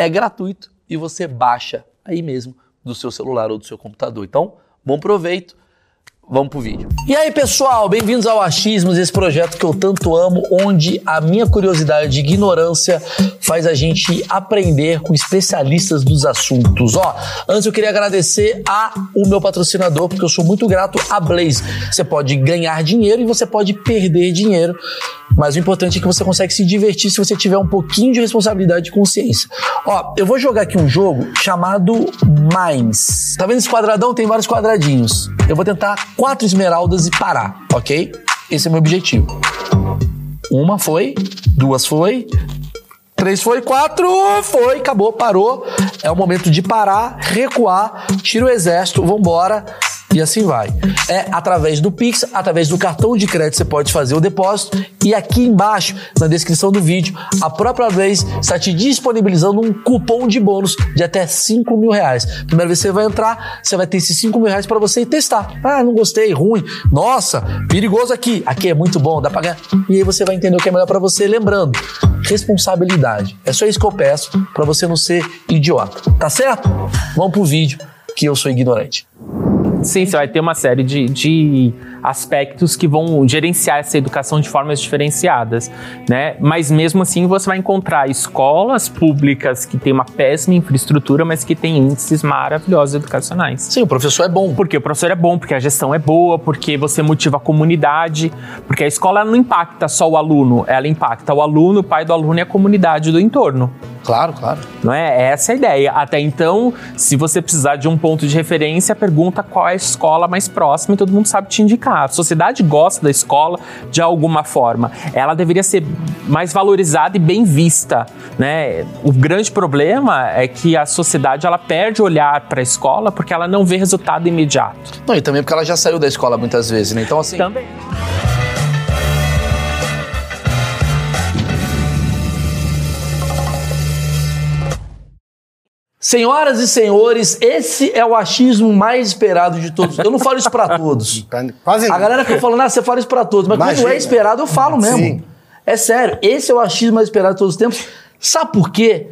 é gratuito e você baixa aí mesmo do seu celular ou do seu computador. Então, bom proveito. Vamos pro vídeo. E aí, pessoal, bem-vindos ao Achismos, esse projeto que eu tanto amo, onde a minha curiosidade e ignorância faz a gente aprender com especialistas dos assuntos. Ó, antes eu queria agradecer a o meu patrocinador, porque eu sou muito grato a Blaze. Você pode ganhar dinheiro e você pode perder dinheiro mas o importante é que você consegue se divertir se você tiver um pouquinho de responsabilidade e consciência. Ó, eu vou jogar aqui um jogo chamado Mines. Tá vendo esse quadradão? Tem vários quadradinhos. Eu vou tentar quatro esmeraldas e parar, ok? Esse é meu objetivo. Uma foi, duas foi, Três foi, quatro foi, acabou, parou. É o momento de parar, recuar, tira o exército, vambora. E assim vai. É através do Pix, através do cartão de crédito você pode fazer o depósito. E aqui embaixo, na descrição do vídeo, a própria vez está te disponibilizando um cupom de bônus de até 5 mil reais. Primeira vez que você vai entrar, você vai ter esses 5 mil reais para você testar. Ah, não gostei, ruim. Nossa, perigoso aqui. Aqui é muito bom, dá para ganhar. E aí você vai entender o que é melhor para você. Lembrando, responsabilidade. É só isso que eu peço para você não ser idiota. Tá certo? Vamos pro vídeo que eu sou ignorante. Sim, você vai ter uma série de, de aspectos que vão gerenciar essa educação de formas diferenciadas, né? Mas mesmo assim você vai encontrar escolas públicas que têm uma péssima infraestrutura, mas que têm índices maravilhosos educacionais. Sim, o professor é bom. Porque o professor é bom, porque a gestão é boa, porque você motiva a comunidade, porque a escola não impacta só o aluno, ela impacta o aluno, o pai do aluno e a comunidade do entorno. Claro, claro. Não é essa é a ideia. Até então, se você precisar de um ponto de referência, pergunta qual é a escola mais próxima e todo mundo sabe te indicar. A sociedade gosta da escola de alguma forma. Ela deveria ser mais valorizada e bem vista, né? O grande problema é que a sociedade ela perde o olhar para a escola porque ela não vê resultado imediato. Não, e também porque ela já saiu da escola muitas vezes, né? Então assim. Também. Senhoras e senhores, esse é o achismo mais esperado de todos. Eu não falo isso para todos. Tá quase A galera fica falando, ah, você fala isso para todos, mas Imagina. quando é esperado, eu falo mesmo. Sim. É sério, esse é o achismo mais esperado de todos os tempos. Sabe por quê?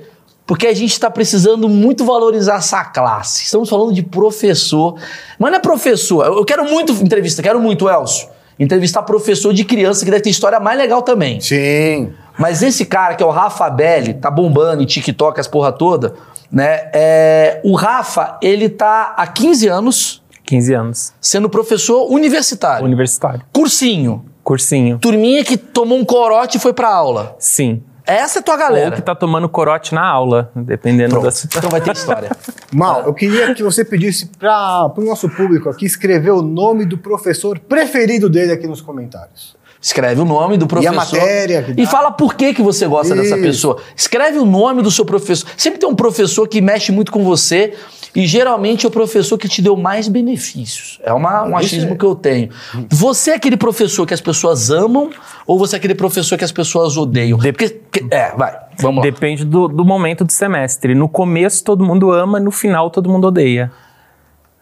Porque a gente está precisando muito valorizar essa classe. Estamos falando de professor. Mas não é professor. Eu quero muito entrevista, quero muito, Elcio. Entrevistar professor de criança, que deve ter história mais legal também. Sim. Mas esse cara, que é o Rafa Belli, tá bombando em TikTok, as porra toda, né? É, o Rafa, ele tá há 15 anos 15 anos. sendo professor universitário. Universitário. Cursinho. Cursinho. Turminha que tomou um corote e foi pra aula. Sim. Essa é a tua Ou galera. que tá tomando corote na aula, dependendo Pronto. da situação. Então vai ter história. Mal, eu queria que você pedisse para o nosso público aqui escrever o nome do professor preferido dele aqui nos comentários. Escreve o nome do professor. matéria que E dá. fala por que, que você gosta dessa Isso. pessoa. Escreve o nome do seu professor. Sempre tem um professor que mexe muito com você e geralmente é o professor que te deu mais benefícios. É uma, um Isso achismo é. que eu tenho. Você é aquele professor que as pessoas amam ou você é aquele professor que as pessoas odeiam? Porque, porque- é, vai, vamos lá. Depende do, do momento do semestre. No começo todo mundo ama, no final todo mundo odeia.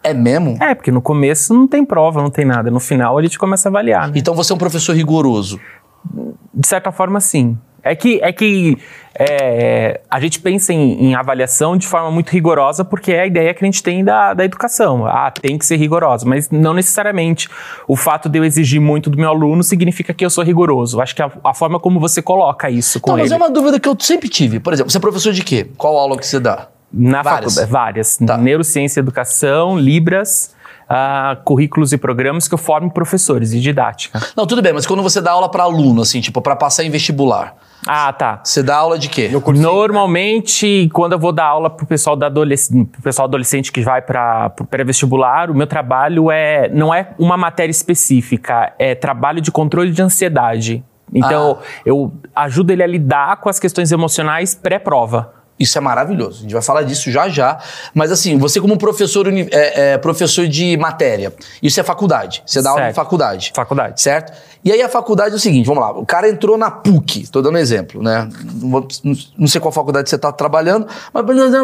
É mesmo? É, porque no começo não tem prova, não tem nada. No final a gente começa a avaliar, né? Então você é um professor rigoroso. De certa forma, sim. É que, é que é, a gente pensa em, em avaliação de forma muito rigorosa porque é a ideia que a gente tem da, da educação. Ah, tem que ser rigorosa, mas não necessariamente o fato de eu exigir muito do meu aluno significa que eu sou rigoroso. Acho que a, a forma como você coloca isso com Não, mas ele. é uma dúvida que eu sempre tive. Por exemplo, você é professor de quê? Qual aula que você dá? Na Várias. faculdade, várias. Tá. Neurociência e Educação, Libras, ah, currículos e programas que eu formo professores de didática. Não, tudo bem, mas quando você dá aula para aluno, assim, tipo, para passar em vestibular, Ah, tá. você dá aula de quê? Normalmente, quando eu vou dar aula pro pessoal, da adolesc pro pessoal adolescente que vai para o pré-vestibular, o meu trabalho é não é uma matéria específica, é trabalho de controle de ansiedade. Então, eu ajudo ele a lidar com as questões emocionais pré-prova. Isso é maravilhoso. A gente vai falar disso já já. Mas assim, você como professor, é, é, professor de matéria, isso é faculdade. Você dá aula em Certo. faculdade. Faculdade. Certo? E aí a faculdade é o seguinte, vamos lá. O cara entrou na PUC, tô dando exemplo, né? Não, vou- não sei qual faculdade você tá trabalhando, mas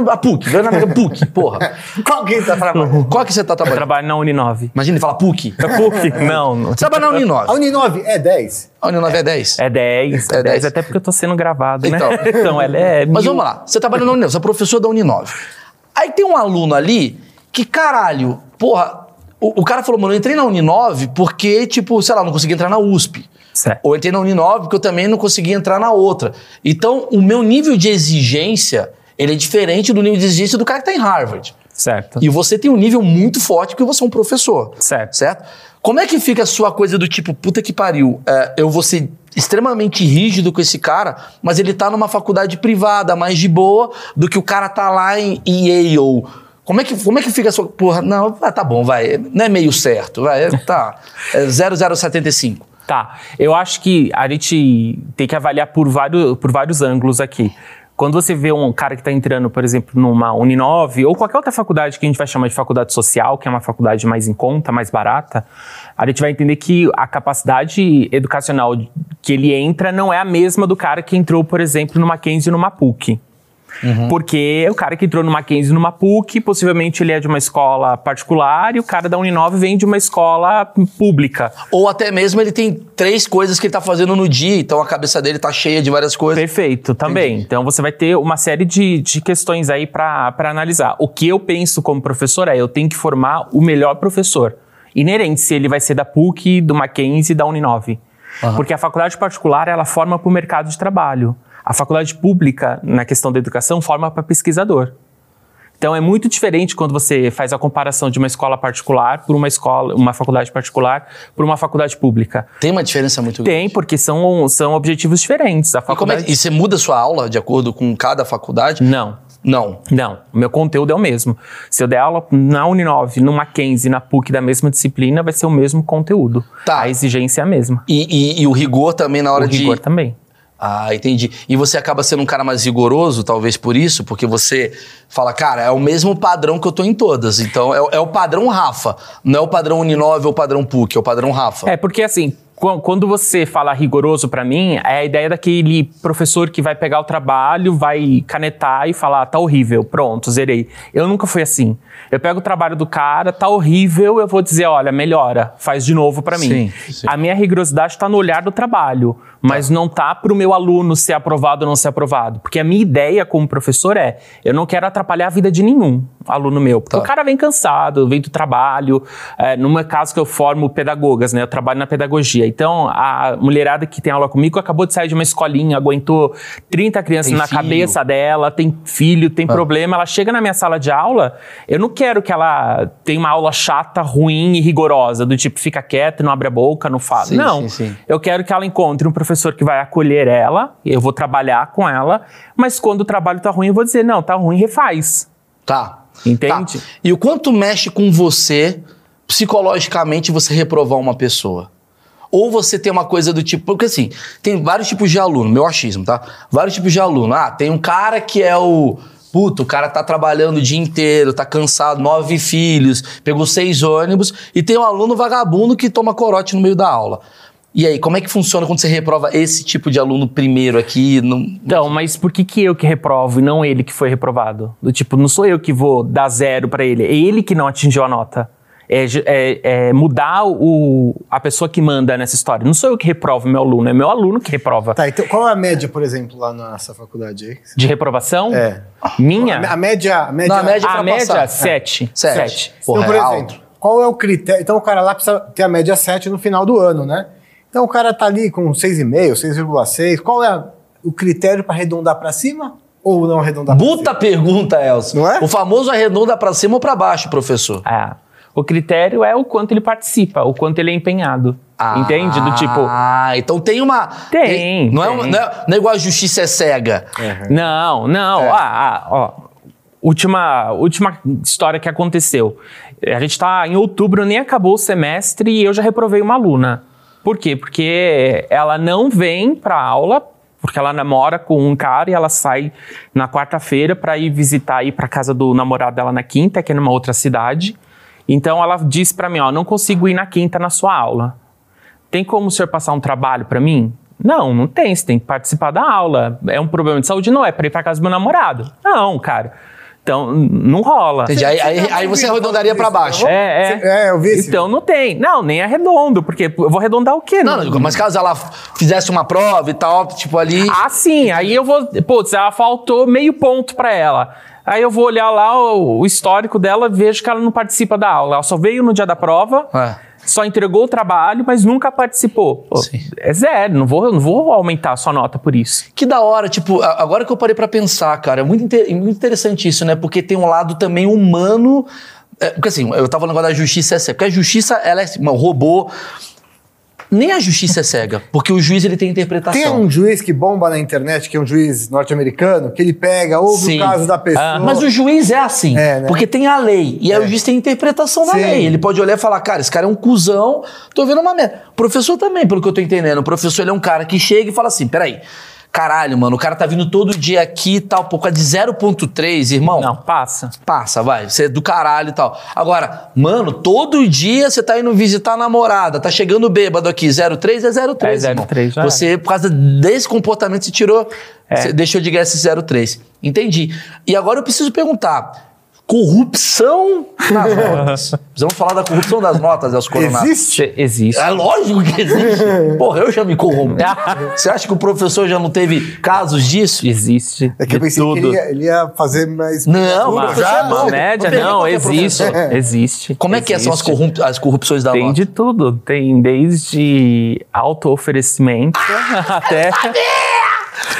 a PUC, vai na PUC, porra. Qual que tá trabalhando? Qual que você tá Eu trabalhando? trabalho na Uninove. Imagina ele fala PUC. É PUC? Não, não. Você trabalha na A Uninove. Uninove é 10? A Uninove é 10. É 10, É é 10, 10. até porque eu tô sendo gravado, né? Então. Então, ela é Mas mil- vamos lá, você trabalha na Uninove, você é professor da Uninove. Aí tem um aluno ali que, caralho, porra, o, o cara falou, mano, eu entrei na Uninove porque, tipo, sei lá, não consegui entrar na USP. Certo. Ou entrei na Uninove porque eu também não consegui entrar na outra. Então, o meu nível de exigência, ele é diferente do nível de exigência do cara que tá em Harvard. Certo. E você tem um nível muito forte porque você é um professor. Certo. Certo? Como é que fica a sua coisa do tipo, puta que pariu, é, eu vou ser extremamente rígido com esse cara, mas ele tá numa faculdade privada, mais de boa, do que o cara tá lá em Yale. Como é que, como é que fica a sua. Porra, não, ah, tá bom, vai. Não é meio certo, vai. é- Tá. É 0075. Tá. Eu acho que a gente tem que avaliar por vários, por vários ângulos aqui. Quando você vê um cara que está entrando, por exemplo, numa Uninove ou qualquer outra faculdade que a gente vai chamar de faculdade social, que é uma faculdade mais em conta, mais barata, a gente vai entender que a capacidade educacional que ele entra não é a mesma do cara que entrou, por exemplo, numa Mackenzie ou numa PUC. Porque o cara que entrou no Mackenzie numa PUC, possivelmente ele é de uma escola particular e o cara da Uninove vem de uma escola pública. Ou até mesmo ele tem três coisas que ele tá fazendo no dia, então a cabeça dele tá cheia de várias coisas. Perfeito, também. Então você vai ter uma série de, de questões aí para analisar. O que eu penso como professor é, eu tenho que formar o melhor professor. Inerente se ele vai ser da PUC, do Mackenzie, da Uninove. Porque a faculdade particular, ela forma para o mercado de trabalho. A faculdade pública, na questão da educação, forma para pesquisador. Então é muito diferente quando você faz a comparação de uma escola particular por uma escola, uma faculdade particular por uma faculdade pública. Tem uma diferença muito grande. Tem, porque são, são objetivos diferentes. A E, é, faculdade... que- e você muda a sua aula de acordo com cada faculdade? Não. Não. Não, o meu conteúdo é o mesmo. Se eu der aula na Uninove, no Mackenzie, na PUC da mesma disciplina, vai ser o mesmo conteúdo. Tá. A exigência é a mesma. E, e- e o rigor também na hora o rigor de. também. Ah, entendi. E você acaba sendo um cara mais rigoroso, talvez por isso, porque você fala, cara, é o mesmo padrão que eu tô em todas. Então, é, o- é o padrão Rafa. Não é o padrão Uninove ou o padrão PUC, é o padrão Rafa. É, porque assim, qu- quando você fala rigoroso pra mim, é a ideia daquele professor que vai pegar o trabalho, vai canetar e falar, tá horrível, pronto, zerei. Eu nunca fui assim. Eu pego o trabalho do cara, tá horrível, eu vou dizer, olha, melhora, faz de novo pra mim. Sim, sim. A minha rigorosidade tá no olhar do trabalho, mas não tá pro meu aluno ser aprovado ou não ser aprovado. Porque a minha ideia como professor é, eu não quero atrapalhar a vida de nenhum aluno meu. Porque Tá. o cara vem cansado, vem do trabalho. É, no meu caso que eu formo pedagogas, né? Eu trabalho na pedagogia. Então, a mulherada que tem aula comigo acabou de sair de uma escolinha, aguentou 30 crianças Tem na filho. cabeça dela, tem filho, tem Ah. problema. Ela chega na minha sala de aula, eu não quero que ela tenha uma aula chata, ruim e rigorosa, do tipo, fica quieta, não abre a boca, não fala. Sim, não. sim, sim. Eu quero que ela encontre um professor que vai acolher ela, eu vou trabalhar com ela, mas quando o trabalho tá ruim, eu vou dizer, não, tá ruim, refaz. Tá. Entende? Tá. E o quanto mexe com você, psicologicamente, você reprovar uma pessoa? Ou você tem uma coisa do tipo. Porque assim, tem vários tipos de aluno, meu achismo, tá? Vários tipos de aluno. Ah, tem um cara que é o. Puta, o cara tá trabalhando o dia inteiro, tá cansado, nove filhos, pegou seis ônibus, e tem um aluno vagabundo que toma corote no meio da aula. E aí, como é que funciona quando você reprova esse tipo de aluno primeiro aqui? Não... Então, mas por que, que eu que reprovo e não ele que foi reprovado? Do tipo, não sou eu que vou dar zero pra ele, é ele que não atingiu a nota. É, é- é mudar o, a pessoa que manda nessa história. Não sou eu que reprovo meu aluno, é meu aluno que reprova. Tá, então qual é a média, por exemplo, lá nessa faculdade aí? De reprovação? É. Minha? A média. A média, Não, a média a média, passar. sete. Sete. Sete. Porra, então, por é exemplo, qual é o critério? Então o cara lá precisa ter a média 7 no final do ano, né? Então o cara tá ali com 6,5, 6,6. Qual é a- o critério para arredondar para cima ou não arredondar pra Puta pergunta, Elcio. Não é? O famoso arredonda pra cima ou pra baixo, professor? É. O critério é o quanto ele participa, o quanto ele é empenhado. Entende? Do tipo. Ah, então tem uma. Tem, não, É, tem. uma- não, é, não é igual a justiça é cega. Não, não. É. Ah, ah, ó. Última, última história que aconteceu. A gente tá em outubro, nem acabou o semestre e eu já reprovei uma aluna. Por quê? Porque ela não vem pra aula, porque ela namora com um cara e ela sai na quarta-feira pra ir visitar, ir pra casa do namorado dela na quinta, que é numa outra cidade. Então ela disse pra mim, ó, não consigo ir na quinta na sua aula. Tem como o senhor passar um trabalho pra mim? Não, não tem. Você tem que participar da aula. É um problema de saúde? Não, é pra ir pra casa do meu namorado. Não, cara. Então, não rola. Entendi. Aí, aí, aí você arredondaria pra baixo. É, é. É, eu vi esse Então não tem. Não, nem arredondo, porque eu vou arredondar o quê? Não, não, mas caso ela fizesse uma prova e tal, tipo ali. Ah, sim. Aí eu vou. Putz, ela faltou meio ponto pra ela. Aí eu vou olhar lá o, o histórico dela vejo que ela não participa da aula. Ela só veio no dia da prova, É. só entregou o trabalho, mas nunca participou. Pô, é zero. Não vou, não vou aumentar a sua nota por isso. Que da hora, tipo, agora que eu parei pra pensar, cara, é muito, inte- muito interessante isso, né? Porque tem um lado também humano. é, porque assim, eu tava falando agora da justiça é. Porque a justiça, ela é um robô. Nem a justiça é cega, porque o juiz ele tem interpretação. Tem um juiz que bomba na internet, que é um juiz norte-americano, que ele pega, ouve Sim. o caso da pessoa. Ah, Mas o juiz é assim, É, né? porque tem a lei, e aí o juiz tem interpretação da Sim. lei. Ele pode olhar e falar, cara, esse cara é um cuzão, tô vendo uma merda. O professor também, pelo que eu tô entendendo. O professor ele é um cara que chega e fala assim, peraí, caralho, mano, o cara tá vindo todo dia aqui e tal, pô, a de 0.3, irmão. Não, passa. Passa, vai. Você é do caralho e tal. Agora, mano, todo dia você tá indo visitar a namorada, tá chegando bêbado aqui. 03 é 03. É irmão. 03, já é. Você, por causa desse comportamento, você tirou. Você deixou de ganhar esse 03. Entendi. E agora eu preciso perguntar. Corrupção nas notas. Precisamos falar da corrupção das notas, Elcio Coronado. Existe? Existe. É lógico que existe. Porra, eu já me corrompi. Você acha que o professor já não teve casos disso? Existe. É que eu pensei que tudo. ele ia, ele ia fazer mais. Não, mas- é bom. uma média, Não tem não, existe. professor. Existe. Como é que são as, Existe. corrup- as corrupções da Tem nota? de tudo. Tem desde auto-oferecimento até.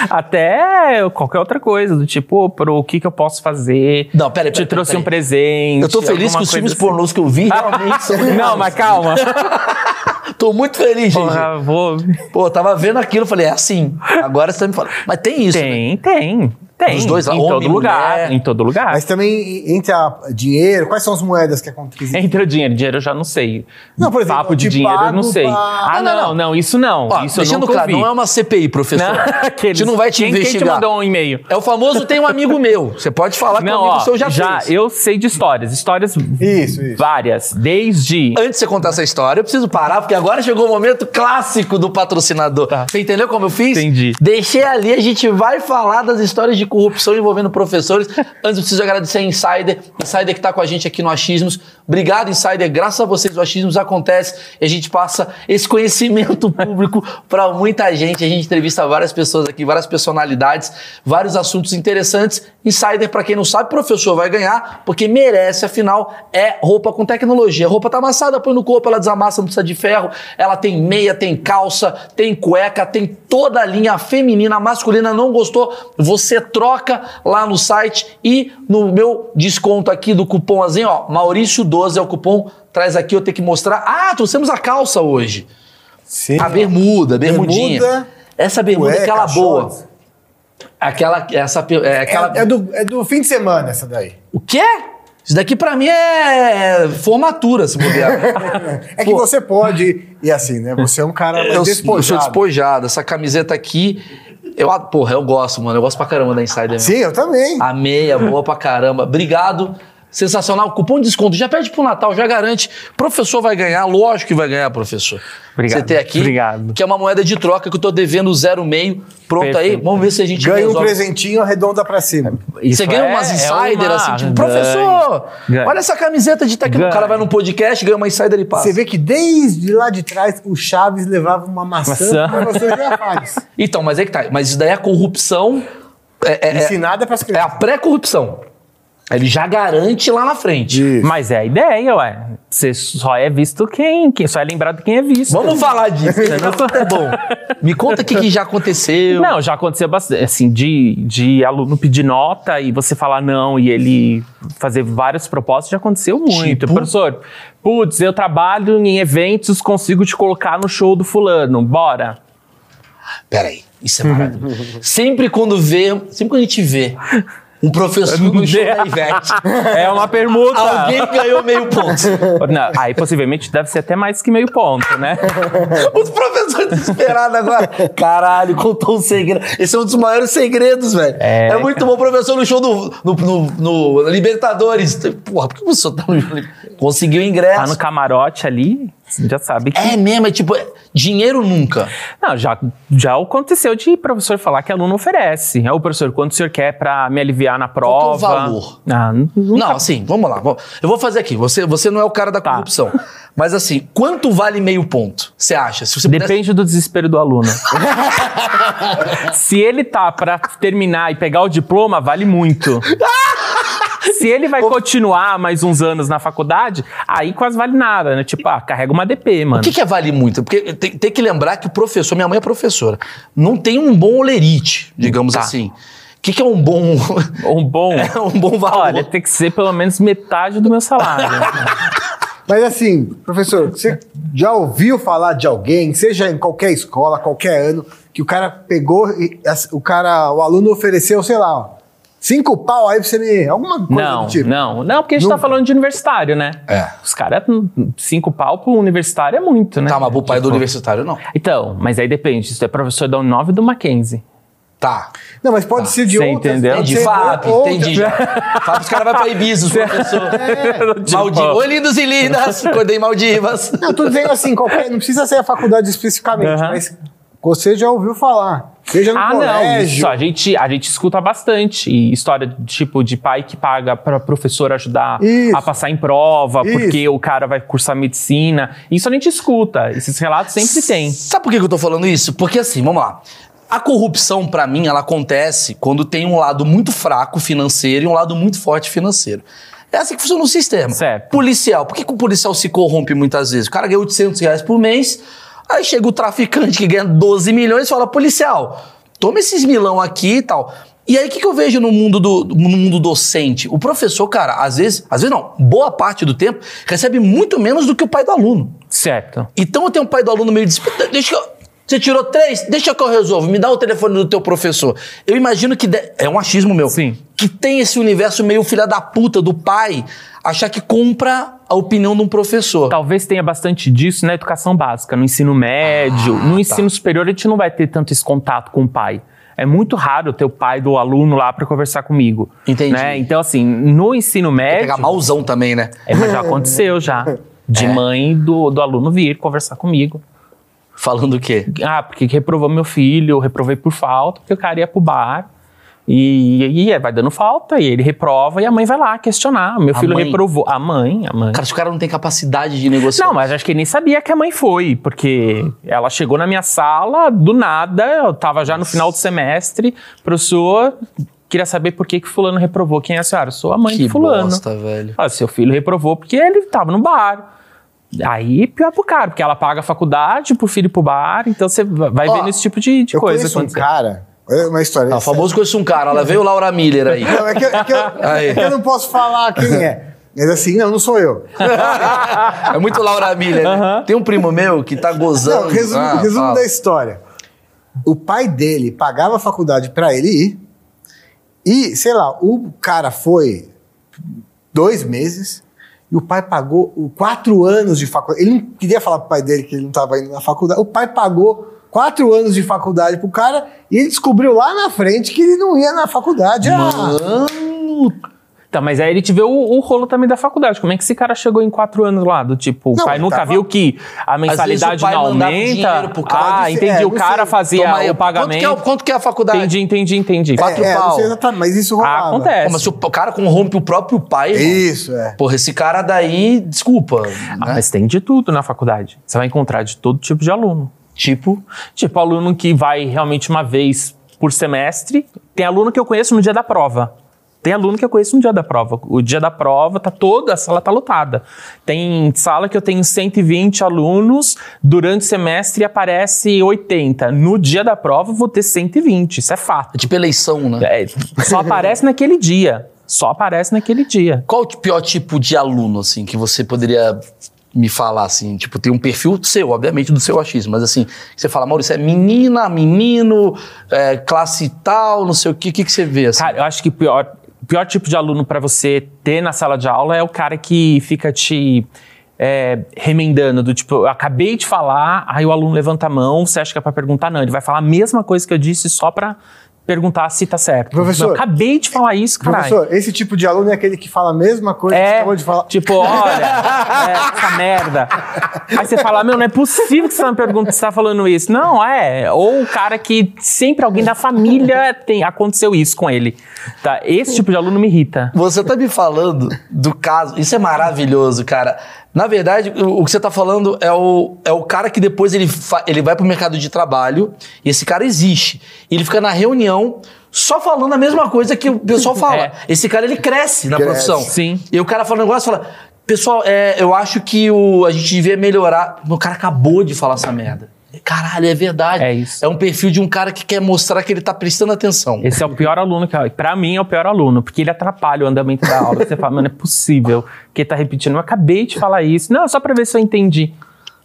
Até qualquer outra coisa, do tipo, pro que que eu posso fazer? Não, peraí, Te peraí, trouxe peraí. um presente. Eu tô feliz que os filmes assim. pornôs que eu vi realmente são Não, mas calma. Tô muito feliz, gente. Porra, vou... Pô, tava vendo aquilo, falei, é assim. Agora você tá me falando. Mas tem isso. né? Tem, tem. Os dois lá, em homem todo lugar. mulher. Em todo lugar. Mas também entra dinheiro. Quais são as moedas que acontecem? Entre o dinheiro, dinheiro eu já não sei. Não, por exemplo, Papo de eu dinheiro eu não sei. pra- Ah, Não, não, não, não, isso não. Ó, isso eu deixando nunca claro, ouvi. não é uma CPI, professor. Não, A aqueles- gente não vai te quem, Quem te investigar. mandou um e-mail? É o famoso tem um amigo meu. Você pode falar que o Não, amigo ó, seu já, já fez. eu sei de histórias. Histórias Isso, isso. várias. Desde... Antes de você contar essa história, eu preciso parar, porque agora chegou o momento clássico do patrocinador. Tá. Você entendeu como eu fiz? Entendi. Deixei ali, a gente vai falar das histórias de corrupção envolvendo professores. Antes, preciso agradecer a Insider. Insider que tá com a gente aqui no Achismos. Obrigado, Insider. Graças a vocês, o Achismos acontece e a gente passa esse conhecimento público para muita gente. A gente entrevista várias pessoas aqui, várias personalidades, vários assuntos interessantes. Insider, para quem não sabe, professor vai ganhar, porque merece, afinal, é roupa com tecnologia. A roupa tá amassada, põe no corpo, ela desamassa, não precisa de ferro. Ela tem meia, tem calça, tem cueca, tem toda a linha feminina, masculina. Não gostou? Você troca lá no site e no meu desconto aqui do cupomzinho, ó, Maurício12 é o cupom. Traz aqui, eu tenho que mostrar. Ah, trouxemos a calça hoje. Sim. A bermuda, bermudinha. Bermuda, essa bermuda é aquela boa. shorts. Aquela, essa, é aquela... É, é do, é do fim de semana essa daí. O quê? Isso daqui pra mim é formatura, se bobear. É que Pô. você pode. E assim, né? Você é um cara mais eu, eu despojado. sou despojado. Essa camiseta aqui, eu, ah, porra, eu gosto, mano. Eu gosto pra caramba da Insider. mesmo. Sim, eu também. A meia, boa pra caramba. Obrigado. Sensacional. Cupom de desconto. Já pede pro Natal, já garante. Professor vai ganhar, lógico que vai ganhar, professor. Obrigado. Você tem aqui. Obrigado. Que é uma moeda de troca que eu tô devendo 0,5. Pronto aí. Perfeito. Vamos ver se a gente Ganha um resolve. presentinho, arredonda pra cima. Isso Você ganha é- umas é insider, uma- assim, tipo, professor, Ganha. olha essa camiseta de tecnologia. O cara vai num podcast, ganha uma insider e passa. Você vê que desde lá de trás o Chaves levava uma maçã, Maçã. para você já faz. Então, mas é que tá. Mas isso daí é corrupção. É, é- é- Ensinada para as é a crianças. pré-corrupção. Ele já garante lá na frente. Isso. Mas é a ideia, ué. Você só é visto quem, quem só é lembrado quem é visto. Vamos falar disso. Negócio é bom. Me conta o que, que já aconteceu. Não, já aconteceu bastante, assim, de, de aluno pedir nota e você falar não e ele fazer várias propostas, já aconteceu muito. Tipo? Professor, putz, eu trabalho em eventos, consigo te colocar no show do fulano, bora. Peraí, isso é maravilhoso. sempre quando vê, sempre quando a gente vê um professor no show da Ivete, É uma permuta. alguém ganhou meio ponto. Não, aí possivelmente deve ser até mais que meio ponto, né? Os professores desesperados agora. Caralho, contou um segredo. Esse é um dos maiores segredos, velho. É, É. muito bom, professor, no show do no, no- no Libertadores. Porra, por que o senhor tá no Conseguiu Tá ingresso. no camarote ali, já sabe que. É mesmo, é tipo, dinheiro nunca. Não, já, já aconteceu de professor falar que aluno oferece. É o professor, quanto o senhor quer pra me aliviar na Qual prova? que é o valor? Ah, nunca- Não, assim, vamos lá. Eu vou fazer aqui. Você, você não é o cara da Tá. corrupção. Mas assim, quanto vale meio ponto? Você acha? Você pudesse- Depende do desespero do aluno. Se ele tá pra terminar e pegar o diploma, vale muito. Se ele vai continuar mais uns anos na faculdade, aí quase vale nada, né? Tipo, ah, carrega uma DP, mano. O que, que é vale muito? Porque tem, tem que lembrar que o professor, minha mãe é professora, não tem um bom olerite, digamos Tá. assim. O que, que é um bom. Um bom. é um bom valor? Olha, tem que ser pelo menos metade do meu salário. Mas assim, professor, você já ouviu falar de alguém, seja em qualquer escola, qualquer ano, que o cara pegou e o cara, o aluno ofereceu, sei lá, ó, cinco pau aí pra você me. Alguma coisa Não, do tipo. não, não, porque a gente Nunca. tá falando de universitário, né? É. Os caras, cinco pau pro universitário é muito, né? Tá, mas pro pai do Tipo, universitário não. Então, mas aí depende, se tu é professor da Uninove ou do Mackenzie. Tá. Não, mas pode ser de Você outras. entendeu? ser FAP, outra- entendi. FAP, os caras vão pra Ibiza, os professores. Tipo, Maldivas. Oi, lindos e lindas. Acordei Maldivas. Não, tô dizendo assim, qualquer, não precisa ser a faculdade especificamente, Aham. mas você já ouviu falar. Seja no Ah, não, colégio. isso a gente, a gente escuta bastante. E história tipo de pai que paga para professor ajudar Isso. a passar em prova, Isso. porque o cara vai cursar medicina. Isso a gente escuta. Esses relatos sempre tem. Sabe por que eu tô falando isso? Porque assim, vamos lá. A corrupção, pra mim, ela acontece quando tem um lado muito fraco financeiro e um lado muito forte financeiro. É assim que funciona o sistema. Certo. Policial. Por que, que o policial se corrompe muitas vezes? O cara ganha 800 reais por mês, aí chega o traficante que ganha 12 milhões e fala, policial, toma esses milão aqui e tal. E aí, o que, que eu vejo no mundo, do, no mundo docente? O professor, cara, às vezes, às vezes não, boa parte do tempo, recebe muito menos do que o pai do aluno. Certo. Então eu tenho um pai do aluno meio desesperado. Deixa que eu. Você tirou três? Deixa que eu resolvo. Me dá o telefone do teu professor. Eu imagino que. de- É um achismo meu. Sim. Que tem esse universo meio filha da puta do pai achar que compra a opinião de um professor. Talvez tenha bastante disso na educação básica, no ensino médio. Ah, no tá. ensino superior, a gente não vai ter tanto esse contato com o pai. É muito raro ter o pai do aluno lá para conversar comigo. Entendi. né? Então, assim, no ensino médio. Pegar malzão também, né? É, mas já aconteceu já. De É. mãe do, do aluno vir conversar comigo. Falando o quê? Ah, porque que reprovou meu filho, reprovei por falta, porque o cara ia pro bar. E, e aí vai dando falta, e ele reprova, e a mãe vai lá questionar. Meu A filho mãe? reprovou. A mãe, a mãe. Cara, se o cara não tem capacidade de negociar. Não, mas acho que ele nem sabia que a mãe foi, porque ela chegou na minha sala do nada, eu tava já no final do semestre, professor, queria saber por que que fulano reprovou. Quem é a senhora? Sou a mãe que de fulano. bosta, velho. Ah, seu filho reprovou porque ele tava no bar. Aí pior pro cara, porque ela paga a faculdade pro filho ir pro bar, então você vai Ó, vendo esse tipo de, de eu coisa conheço um cara, é uma história. Ah, o famoso conheço um cara, ela veio o Laura Miller aí. Não, é que, é que eu, Aí. é que eu não posso falar quem é. Mas assim, não, não sou eu. é muito Laura Miller. né? Tem um primo meu que tá gozando. Não, resumo, Ah, resumo da história. O pai dele pagava a faculdade pra ele ir. E, sei lá, o cara foi dois meses e o pai pagou quatro anos de faculdade. Ele não queria falar pro pai dele que ele não estava indo na faculdade. O pai pagou quatro anos de faculdade pro cara e ele descobriu lá na frente que ele não ia na faculdade. Ah, Mano, Tá, mas aí ele te vê o, o rolo também da faculdade. Como é que esse cara chegou em quatro anos lá? Do tipo, o Não, pai ele nunca tava- viu que a mensalidade o pai não aumenta? dinheiro pro cara. ah, entendi. é, o cara sei. fazia toma o pagamento. Quanto que, é, quanto que é a faculdade? Entendi, entendi, entendi. Quatro é, pau. sei exatamente, mas isso rolava. Ah, acontece. Pô, mas se o cara corrompe o próprio pai, Isso, é. porra, esse cara daí, desculpa. Ah, né? mas tem de tudo na faculdade. Você vai encontrar de todo tipo de aluno. Tipo, Tipo, aluno que vai realmente uma vez por semestre. Tem aluno que eu conheço no dia da prova. Tem aluno que eu conheço no dia da prova. O dia da prova tá toda, a sala tá lotada. Tem sala que eu tenho 120 alunos, durante o semestre aparece 80. No dia da prova vou ter 120, isso é fato. É tipo eleição, né? É, só aparece naquele dia. Só aparece naquele dia. Qual o pior tipo de aluno, assim, que você poderia me falar, assim? Tipo, tem um perfil seu, obviamente, do seu achismo, mas assim, você fala, Maurício, é menina, menino, é, classe tal, não sei o quê, o que, que você vê, assim? Cara, eu acho que o pior, pior tipo de aluno para você ter na sala de aula é o cara que fica te é, remendando, do tipo, eu acabei de falar, aí o aluno levanta a mão, você acha que é pra perguntar? Não, ele vai falar a mesma coisa que eu disse só pra perguntar se tá certo. Professor, eu acabei de falar isso, caralho. Professor, esse tipo de aluno é aquele que fala a mesma coisa que você É, acabou de falar. tipo, olha, é, essa merda. Aí você fala, meu, não é possível que você tá me perguntando você tá falando isso. Não, é. Ou o cara que sempre alguém da família tem, aconteceu isso com ele. Tá? Esse tipo de aluno me irrita. Você tá me falando do caso. Isso é maravilhoso, cara. Na verdade, o o que você tá falando é o, é o cara que depois ele, fa- ele vai pro mercado de trabalho e esse cara existe. E ele fica na reunião só falando a mesma coisa que o pessoal fala. É. Esse cara, ele cresce na Cresce. profissão. Sim. E o cara fala um negócio e fala: Pessoal, é, eu acho que o, a gente devia melhorar. O cara acabou de falar essa merda. Caralho, é verdade. É isso. É um perfil de um cara que quer mostrar que ele tá prestando atenção. Esse é o pior aluno que Pra mim é o pior aluno, porque ele atrapalha o andamento da aula. Você fala, mano, é possível que ele tá repetindo. Eu acabei de falar isso. Não, só pra ver se eu entendi.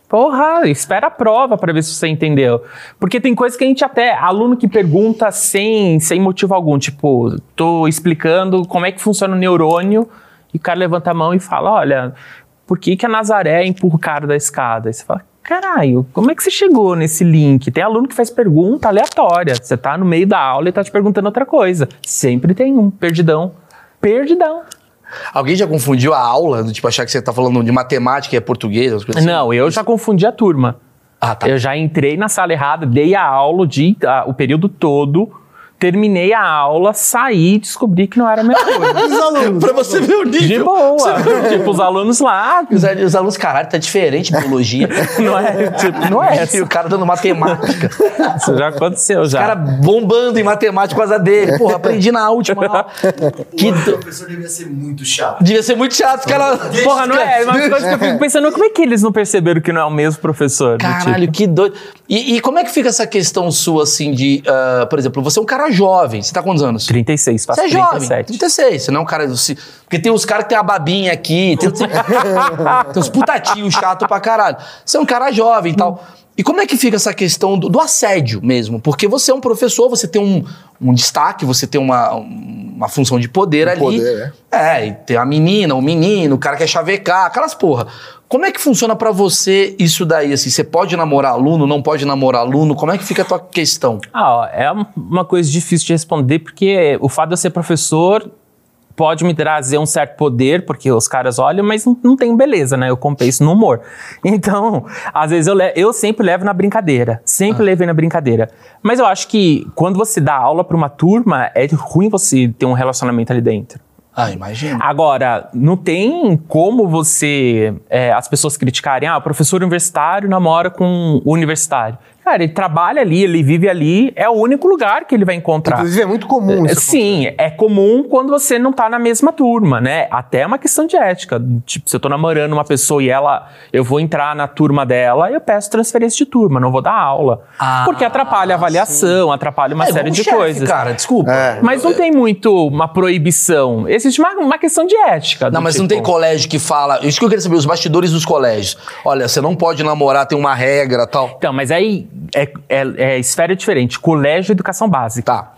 Porra, espera a prova pra ver se você entendeu. Porque tem coisa que a gente até. Aluno que pergunta sem, sem motivo algum. Tipo, tô explicando como é que funciona o neurônio e o cara levanta a mão e fala: olha, por que, que a Nazaré empurra o cara da escada? Aí você fala. Caralho, como é que você chegou nesse link? Tem aluno que faz pergunta aleatória. Você tá no meio da aula e tá te perguntando outra coisa. Sempre tem um. Perdidão. Perdidão. Alguém já confundiu a aula, do tipo achar que você tá falando de matemática e é português, as coisas assim? Não, eu já confundi a turma. Ah, tá. Eu já entrei na sala errada, dei a aula dia, a- o período todo, terminei a aula, saí e descobri que não era a minha coisa. Os alunos. pra você ver o nível. De boa. tipo, os alunos lá. Os, os alunos, caralho, tá diferente biologia. Não é, tipo, não é. E o cara dando matemática. Isso já aconteceu O já. cara bombando em matemática por causa dele. Porra, aprendi na última aula. Que O professor devia ser muito chato. Devia ser muito chato, os caras. Porra, não é? Uma coisa que eu fico pensando, como é que eles não perceberam que não é o mesmo professor? Do Caralho, tipo, que doido. E, e como é que fica essa questão sua, assim, de. ah, por exemplo, você é um cara jovem. Você tá quantos anos? 36, faço Você é jovem, 37. 36. Você não é um cara. se- Porque tem uns caras que tem a babinha aqui, tem, tem, uns putatios chato pra caralho. Você é um cara jovem e tal. E como é que fica essa questão do, do assédio mesmo? Porque você é um professor, você tem um, um destaque, você tem uma, uma função de poder ali. poder, é. e tem a menina, o menino, o cara quer chavecar, aquelas porra. Como é que funciona pra você isso daí? Assim, você pode namorar aluno, não pode namorar aluno? Como é que fica a tua questão? Ah, ó, é um- uma coisa difícil de responder, porque o fato de eu ser professor pode me trazer um certo poder, porque os caras olham, mas não, não tem beleza, né? Eu compenso no humor. Então, às vezes eu, eu sempre levo na brincadeira. Sempre levei na brincadeira. Mas eu acho que quando você dá aula para uma turma, é ruim você ter um relacionamento ali dentro. Ah, imagina. Agora, não tem como você. é, as pessoas criticarem, ah, o professor universitário namora com o universitário. Cara, ele trabalha ali, ele vive ali, é o único lugar que ele vai encontrar. Inclusive, é muito comum isso Sim, é comum quando você não tá na mesma turma, né? Até é uma questão de ética. Tipo, se eu tô namorando uma pessoa e ela, eu vou entrar na turma dela, eu peço transferência de turma, não vou dar aula. Ah, porque atrapalha a avaliação, atrapalha uma É série de chefe, coisas. cara, desculpa. É. Mas não tem muito uma proibição. Existe uma, uma questão de ética. Não, mas não tipo- tem colégio que fala. Isso que eu queria saber, os bastidores dos colégios. Olha, você não pode namorar, tem uma regra tal. Então, mas aí é, é- é esfera diferente. Colégio e educação básica. Tá.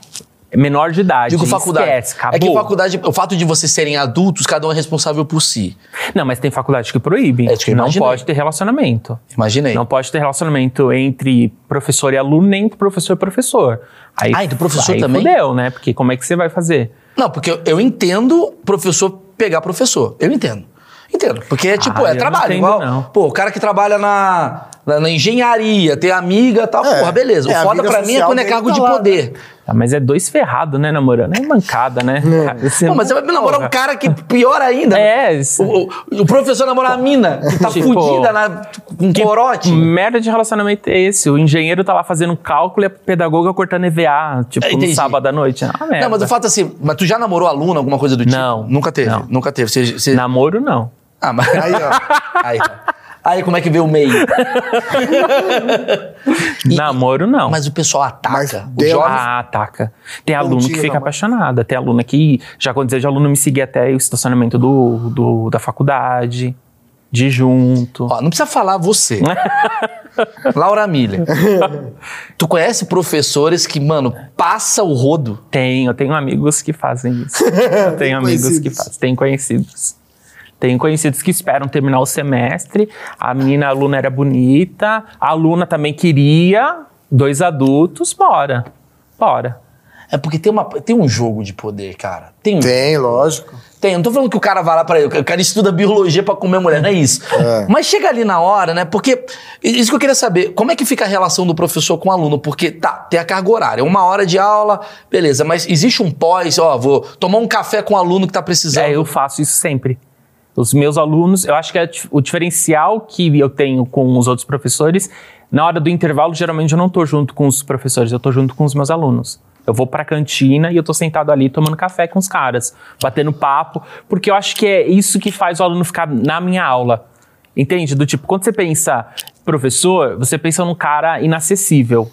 Menor de idade. Digo faculdade. Esquece, acabou. é que faculdade, o fato de vocês serem adultos, cada um é responsável por si. Não, mas tem faculdade que proíbe. É que não imaginei. pode ter relacionamento. Imaginei. Não pode ter relacionamento entre professor e aluno, nem entre professor e professor. Aí, Ah, entre professor aí também? Fudeu, né? Porque como é que você vai fazer? Não, porque eu, eu entendo professor pegar professor. Eu entendo. Entendo. Porque, tipo, Ah, é trabalho. entendo, igual, não. Pô, o cara que trabalha na, na, na engenharia, ter amiga e tal, É. porra, beleza. É, o foda pra mim é quando é cargo tá de lá, poder. Ah, mas é dois ferrados, né, namorando? É mancada, né? Você- Pô, mas você vai me namorar um cara que pior ainda. É, isso- O, o- o professor namorar a mina, que tá Tipo, fudida na, com corote. Merda de relacionamento é esse? O engenheiro tá lá fazendo cálculo e a pedagoga cortando EVA, tipo, É, no sábado à noite. Ah, merda. Não, mas o fato é assim, mas tu já namorou aluno, alguma coisa do tipo? Não. Nunca teve. Não. Nunca teve. Você, você- Namoro, não. Ah, mas Aí, ó. aí, ó. Aí como é que vê o meio? E- Namoro, não. Mas o pessoal ataca. Mas deu- jovens- Ah, ataca. Tem aluno que Pontinho fica na mão. apaixonada. Tem aluna que já aconteceu de aluno me seguir até o estacionamento do, do- da faculdade, de junto. Ó, não precisa falar você. Laura Miller. tu conhece professores que, mano, passa o rodo? Tenho, eu tenho amigos que fazem isso. Eu tenho amigos que fazem. Tenho conhecidos. Tenho conhecidos que esperam terminar o semestre. A menina a aluna era bonita, a aluna também queria, dois adultos, bora. Bora. É porque tem, uma, tem um jogo de poder, cara. Tem um. Tem, lógico. Tem, não tô falando que o cara vai lá pra ele, o cara estuda biologia pra comer mulher, não é isso. É. Mas chega ali na hora, né? Porque isso que eu queria saber, como é que fica a relação do professor com o aluno? Porque tá, tem a carga horária, uma hora de aula, beleza, mas existe um pós, ó, vou tomar um café com o aluno que tá precisando. É, eu faço isso sempre. Os meus alunos, eu acho que é o diferencial que eu tenho com os outros professores, na hora do intervalo, geralmente eu não tô junto com os professores, eu tô junto com os meus alunos. Eu vou pra cantina e eu tô sentado ali tomando café com os caras, batendo papo, porque eu acho que é isso que faz o aluno ficar na minha aula. Entende? Do tipo, quando você pensa professor, você pensa num cara inacessível.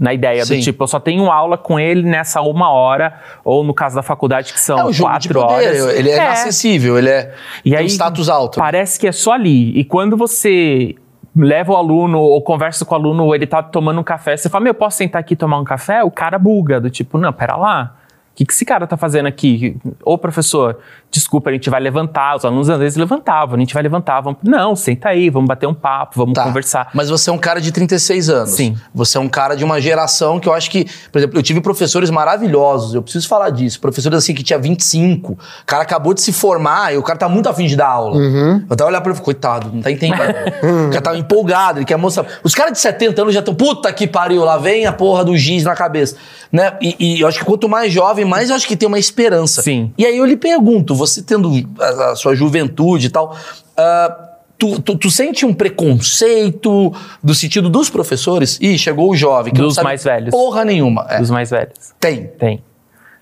Na ideia Sim. do tipo, eu só tenho aula com ele nessa uma hora, ou no caso da faculdade, que são É um quatro horas. ele é, inacessível, ele é E aí, um status alto. Parece que é só ali. E quando você leva o aluno ou conversa com o aluno, ou ele tá tomando um café, você fala, meu, posso sentar aqui e tomar um café? O cara buga, do tipo, não, pera lá. O que, que esse cara tá fazendo aqui? Ô, professor, desculpa, a gente vai levantar. Os alunos às vezes levantavam, a gente vai levantar. Vamos... Não, senta aí, vamos bater um papo, vamos Tá. conversar. Mas você é um cara de 36 anos. Sim. Você é um cara de uma geração que eu acho que, por exemplo, eu tive professores maravilhosos, eu preciso falar disso. Professores assim que tinha 25, o cara acabou de se formar e o cara tá muito afim de dar aula. Uhum. Eu até olhar pra ele e falei, coitado, não tá entendendo. o cara tá empolgado, ele quer mostrar. Os caras de 70 anos já estão, puta que pariu, lá vem a porra do giz na cabeça. Né? E, e eu acho que quanto mais jovem, mais eu acho que tem uma esperança. Sim. E aí eu lhe pergunto, você tendo a, a sua juventude e tal, ah, tu, tu, tu sente um preconceito do sentido dos professores? Ih, chegou o jovem, que não Dos sabe mais velhos. porra nenhuma. É, Dos mais velhos. tem. Tem.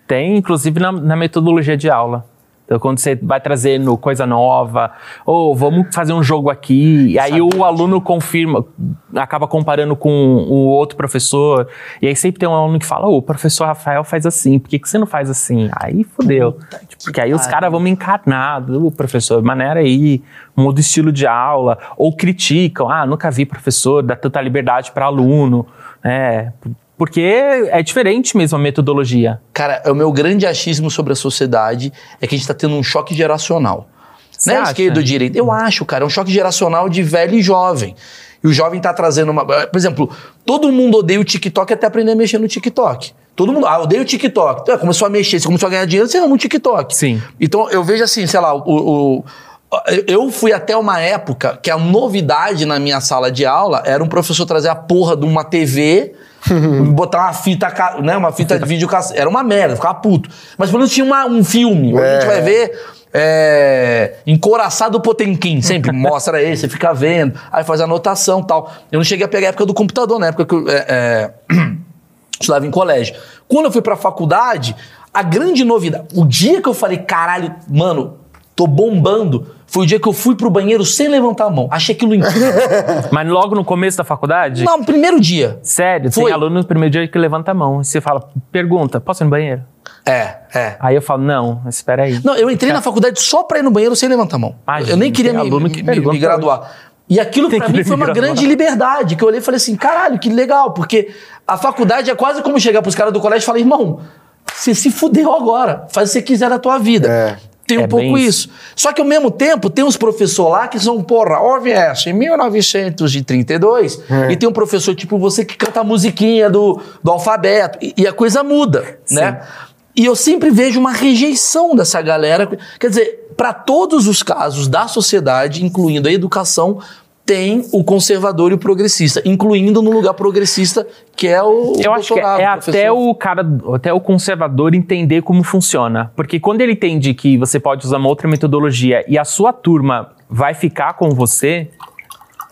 Tem, inclusive, na, na metodologia de aula. Então, quando você vai trazendo coisa nova, ou vamos fazer um jogo aqui, e aí o aluno confirma, acaba comparando com o outro professor, e aí sempre tem um aluno que fala, ô, o professor Rafael faz assim, por que, que você não faz assim? Aí fodeu. Porque aí os caras vão me encarnar, o professor, maneira aí, muda o estilo de aula, ou criticam, ah, nunca vi professor dar tanta liberdade para aluno, é, porque é diferente mesmo a metodologia. Cara, é o meu grande achismo sobre a sociedade é que a gente tá tendo um choque geracional. Você Não é acha? esquerda ou direita. Eu acho, cara, é um choque geracional de velho e jovem. E o jovem tá trazendo uma. Por exemplo, todo mundo odeia o TikTok até aprender a mexer no TikTok. Todo mundo, ah, odeia o TikTok. Então, começou a mexer, você começou a ganhar dinheiro, você ama o TikTok. Sim. Então, eu vejo assim, sei lá, o. o- eu fui até uma época que a novidade na minha sala de aula era um professor trazer a porra de uma TV, botar uma fita, né, uma fita de vídeo, era uma merda, ficava puto. Mas pelo menos tinha uma- um filme, onde a gente É. vai ver é, Encoraçado Potemkin, sempre mostra aí, você fica vendo, aí faz anotação e tal. Eu não cheguei a pegar a época do computador, na época que eu é, é, estudava em colégio. Quando eu fui pra faculdade, a grande novidade, o dia que eu falei, caralho, mano, tô bombando, foi o dia que eu fui pro banheiro sem levantar a mão. Achei aquilo incrível. Mas logo no começo da faculdade? Não, primeiro dia. Sério, Foi. tem aluno no primeiro dia que levanta a mão. E você fala, pergunta, posso ir no banheiro? É, é. Aí eu falo, não, espera aí. Não, eu entrei na faculdade só pra ir no banheiro sem levantar a mão. Imagina, eu nem queria me, aluno me- que me- me graduar. E aquilo Tem pra que mim foi uma graduar. grande liberdade, que eu olhei e falei assim, caralho, que legal, porque a faculdade é quase como chegar pros caras do colégio e falar, irmão, você se fudeu agora, faz o que você quiser da tua vida. É. Tem um É pouco bem isso. Só que ao mesmo tempo, tem uns professores lá que são, porra, OVS, em 1932, É. e tem um professor tipo você que canta a musiquinha do, do alfabeto, e, e a coisa muda, né? E eu sempre vejo uma rejeição dessa galera. Quer dizer, para todos os casos da sociedade, incluindo a educação, tem o conservador e o progressista, incluindo no lugar progressista, que é o Eu acho que é, é até o cara, até o conservador entender como funciona. Porque quando ele entende que você pode usar uma outra metodologia e a sua turma vai ficar com você,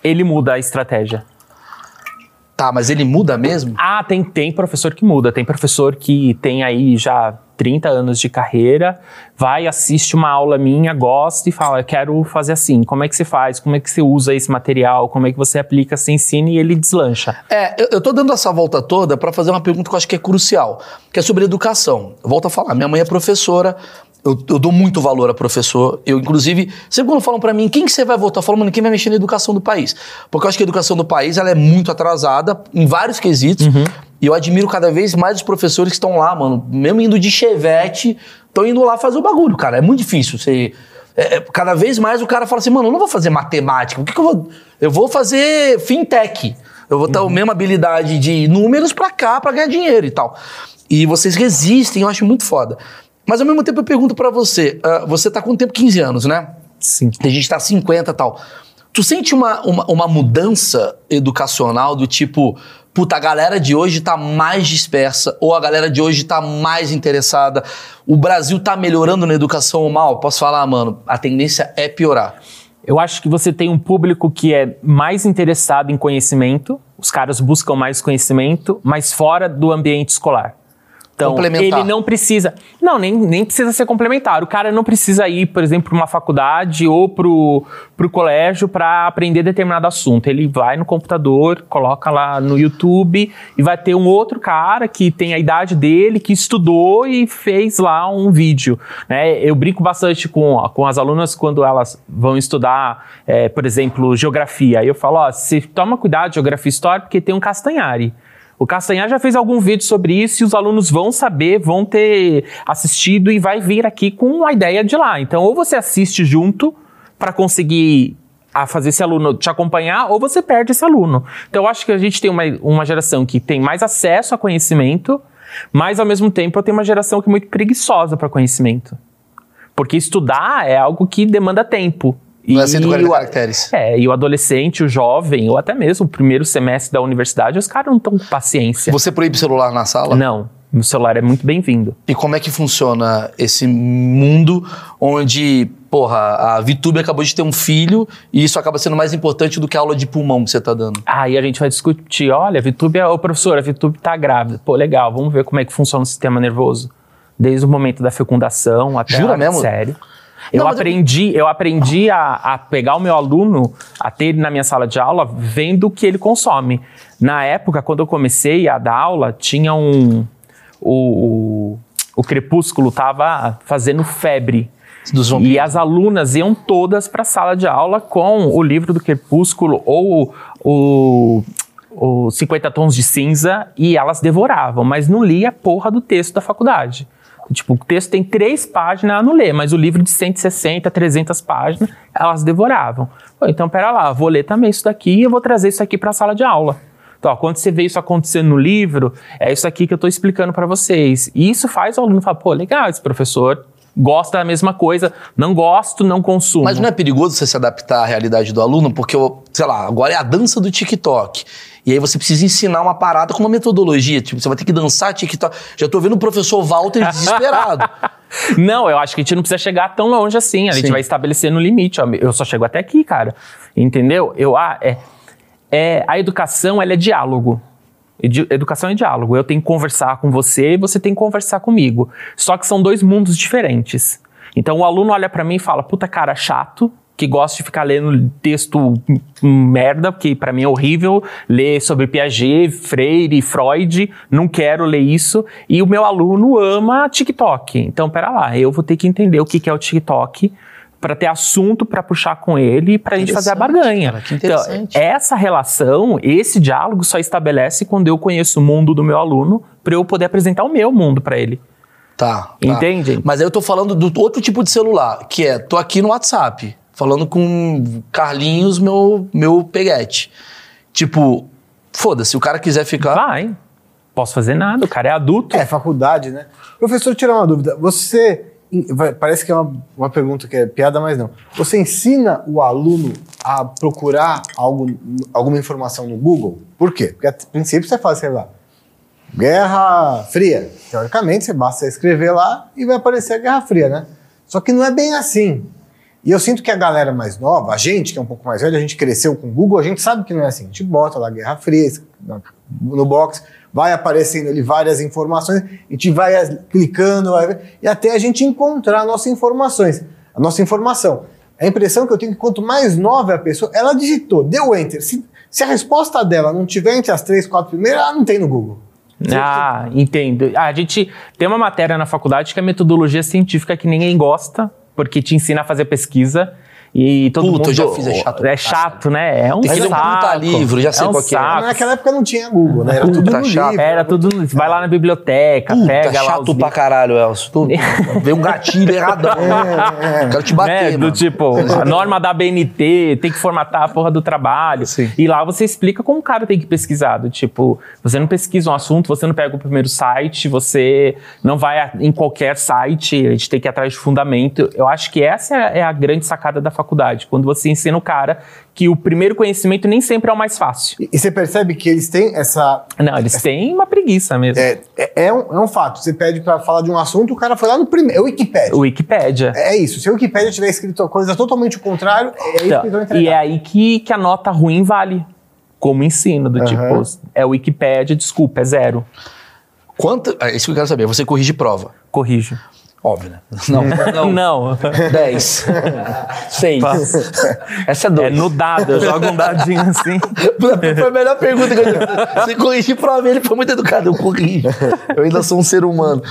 ele muda a estratégia. Tá, mas ele muda mesmo? Ah, tem, tem professor que muda. Tem professor que tem aí já 30 anos de carreira, vai, assiste uma aula minha, gosta e fala, eu quero fazer assim. Como é que você faz? Como é que você usa esse material? Como é que você aplica, você ensina e ele deslancha. É, eu, eu tô dando essa volta toda para fazer uma pergunta que eu acho que é crucial, que é sobre educação. Volto a falar, minha mãe é professora, eu, eu dou muito valor a professor. Eu, inclusive, sempre quando falam para mim, quem que você vai votar? Eu falo, mano, quem vai mexer na educação do país? Porque eu acho que a educação do país ela é muito atrasada em vários quesitos. E eu admiro cada vez mais os professores que estão lá, mano, mesmo indo de chevette, estão indo lá fazer o bagulho, cara. É muito difícil. Você, é, é, cada vez mais o cara fala assim, mano, eu não vou fazer matemática, o que, que eu vou. Eu vou fazer fintech. Eu vou ter a mesma habilidade de números pra cá, pra ganhar dinheiro e tal. E vocês resistem, eu acho muito foda. Mas ao mesmo tempo eu pergunto pra você, ah, você tá com tempo 15 anos, né? Sim. A gente tá 50 e tal. Tu sente uma, uma, uma mudança educacional do tipo, puta, a galera de hoje tá mais dispersa, ou a galera de hoje tá mais interessada, o Brasil tá melhorando na educação ou mal? Posso falar, mano, a tendência é piorar. Eu acho que você tem um público que é mais interessado em conhecimento, os caras buscam mais conhecimento, mas fora do ambiente escolar. Então, Complementar. ele não precisa. Não, nem, nem precisa ser complementar. O cara não precisa ir, por exemplo, para uma faculdade ou pro, pro colégio para aprender determinado assunto. Ele vai no computador, coloca lá no YouTube e vai ter um outro cara que tem a idade dele, que estudou e fez lá um vídeo. Né? Eu brinco bastante com, com as alunas quando elas vão estudar, é, por exemplo, geografia. Aí eu falo, ó, você toma cuidado, geografia e história, porque tem um Castanhari. O Castanhar já fez algum vídeo sobre isso e os alunos vão saber, vão ter assistido e vai vir aqui com a ideia de lá. Então, ou você assiste junto para conseguir a fazer esse aluno te acompanhar, ou você perde esse aluno. Então, eu acho que a gente tem uma, uma geração que tem mais acesso a conhecimento, mas ao mesmo tempo eu tenho uma geração que é muito preguiçosa para conhecimento. Porque estudar é algo que demanda tempo. Não é 140 o- caracteres. É, e o adolescente, o jovem, ou até mesmo o primeiro semestre da universidade, os caras não estão com paciência. Você proíbe celular na sala? Não, o celular é muito bem-vindo. E como é que funciona esse mundo onde, porra, a VTube acabou de ter um filho e isso acaba sendo mais importante do que a aula de pulmão que você tá dando? Aí a gente vai discutir, olha, a VTube é, ô professor, a VTube tá grávida. Pô, legal, vamos ver como é que funciona o sistema nervoso. Desde o momento da fecundação até Jura mesmo? sério. Eu Não, mas eu- aprendi, eu aprendi a, a pegar o meu aluno, a ter ele na minha sala de aula, vendo o que ele consome. Na época, quando eu comecei a dar aula, tinha um. O, o, o Crepúsculo tava fazendo febre. E as alunas iam todas para a sala de aula com o livro do Crepúsculo ou o, o 50 Tons de Cinza e elas devoravam, mas não lia a porra do texto da faculdade. Tipo, o texto tem três páginas, ela não lê, mas o livro de 160, 300 páginas, elas devoravam. Pô, então, pera lá, vou ler também isso daqui e eu vou trazer isso aqui para a sala de aula. Então, ó, quando você vê isso acontecendo no livro, é isso aqui que eu estou explicando para vocês. E isso faz o aluno falar, pô, legal, esse professor gosta da mesma coisa, não gosto, não consumo. Mas não é perigoso você se adaptar à realidade do aluno? Porque, sei lá, agora é a dança do TikTok. E aí você precisa ensinar uma parada com uma metodologia. Tipo, você vai ter que dançar TikTok. Já tô vendo o professor Walter desesperado. Não, eu acho que a gente não precisa chegar tão longe assim. A gente Sim. vai estabelecer no limite. Eu só chego até aqui, cara. Entendeu? Eu, ah, é, é, a educação, ela é diálogo. Educação é diálogo. Eu tenho que conversar com você e você tem que conversar comigo. Só que são dois mundos diferentes. Então o aluno olha pra mim e fala: puta cara chato, que gosta de ficar lendo texto merda, porque pra mim é horrível ler sobre Piaget, Freire, Freud, não quero ler isso. E o meu aluno ama TikTok. Então, pera lá, eu vou ter que entender o que que é o TikTok pra ter assunto pra puxar com ele pra gente fazer a barganha. cara, que Então, interessante. essa relação, esse diálogo só estabelece quando eu conheço o mundo do meu aluno pra eu poder apresentar o meu mundo pra ele. Tá. tá. Entende? Mas aí eu tô falando do outro tipo de celular, que é, tô aqui no WhatsApp, falando com Carlinhos, meu, meu peguete. Tipo, foda-se, o cara quiser ficar. Vai. Posso fazer nada, o cara é adulto. É, faculdade, né? Professor, tirar uma dúvida. Você Parece que é uma, uma pergunta que é piada, mas não. Você ensina o aluno a procurar algo, alguma informação no Google? Por quê? Porque a princípio você faz, sei lá, Guerra Fria. Teoricamente, você basta escrever lá e vai aparecer a Guerra Fria, né? Só que não é bem assim. E eu sinto que a galera mais nova, a gente que é um pouco mais velho, a gente cresceu com o Google, a gente sabe que não é assim. A gente bota lá Guerra Fria no box, vai aparecendo ali várias informações, a gente vai clicando, vai e até a gente encontrar nossas informações, a nossa informação. A impressão que eu tenho é que quanto mais nova é a pessoa, ela digitou, deu enter. Se, se a resposta dela não tiver entre as três, quatro primeiras, ela não tem no Google. Ah, entendo. A gente tem uma matéria na faculdade que é metodologia científica que ninguém gosta, porque te ensina a fazer pesquisa. E todo Puta, mundo. eu já fiz, é chato É chato, né? É um Tem que ler um saco. puta livro, já sei é um qual que é. Naquela época não tinha Google, né? Era tudo no chato. livro. Era tudo. Vai lá na biblioteca, Puta, pega lá. chato os pra caralho, Elcio. Tu, Veio um gatilho erradão. Quero te bater, né, do mano. tipo, a norma da BNT, tem que formatar a porra do trabalho. Sim. E lá você explica como o cara tem que pesquisar. Do tipo, você não pesquisa um assunto, você não pega o primeiro site, você não vai em qualquer site, a gente tem que ir atrás de fundamento. Eu acho que essa é a- é a grande sacada da faculdade, quando você ensina o cara que o primeiro conhecimento nem sempre é o mais fácil. E, e você percebe que eles têm essa. Não, eles têm uma preguiça mesmo. É, é, é um, é um fato. Você pede pra falar de um assunto, o cara foi lá no primeiro. É o Wikipedia. O Wikipédia. É isso. Se o Wikipedia tiver escrito a coisa totalmente o contrário, é isso Então, que eles vão e entregar. é aí que, que a nota ruim vale. Como ensino, do Aham. tipo, é o Wikipédia, desculpa, é zero. Quanto, é isso que eu quero saber. Você corrige prova. Corrijo. Óbvio, né? Não, não. Não. 10. 6. Essa é É dois. no dado, eu jogo um dadinho assim. Foi a melhor pergunta que eu já Você corrigir prova, ele foi muito educado. Eu corrijo. Eu ainda sou um ser humano.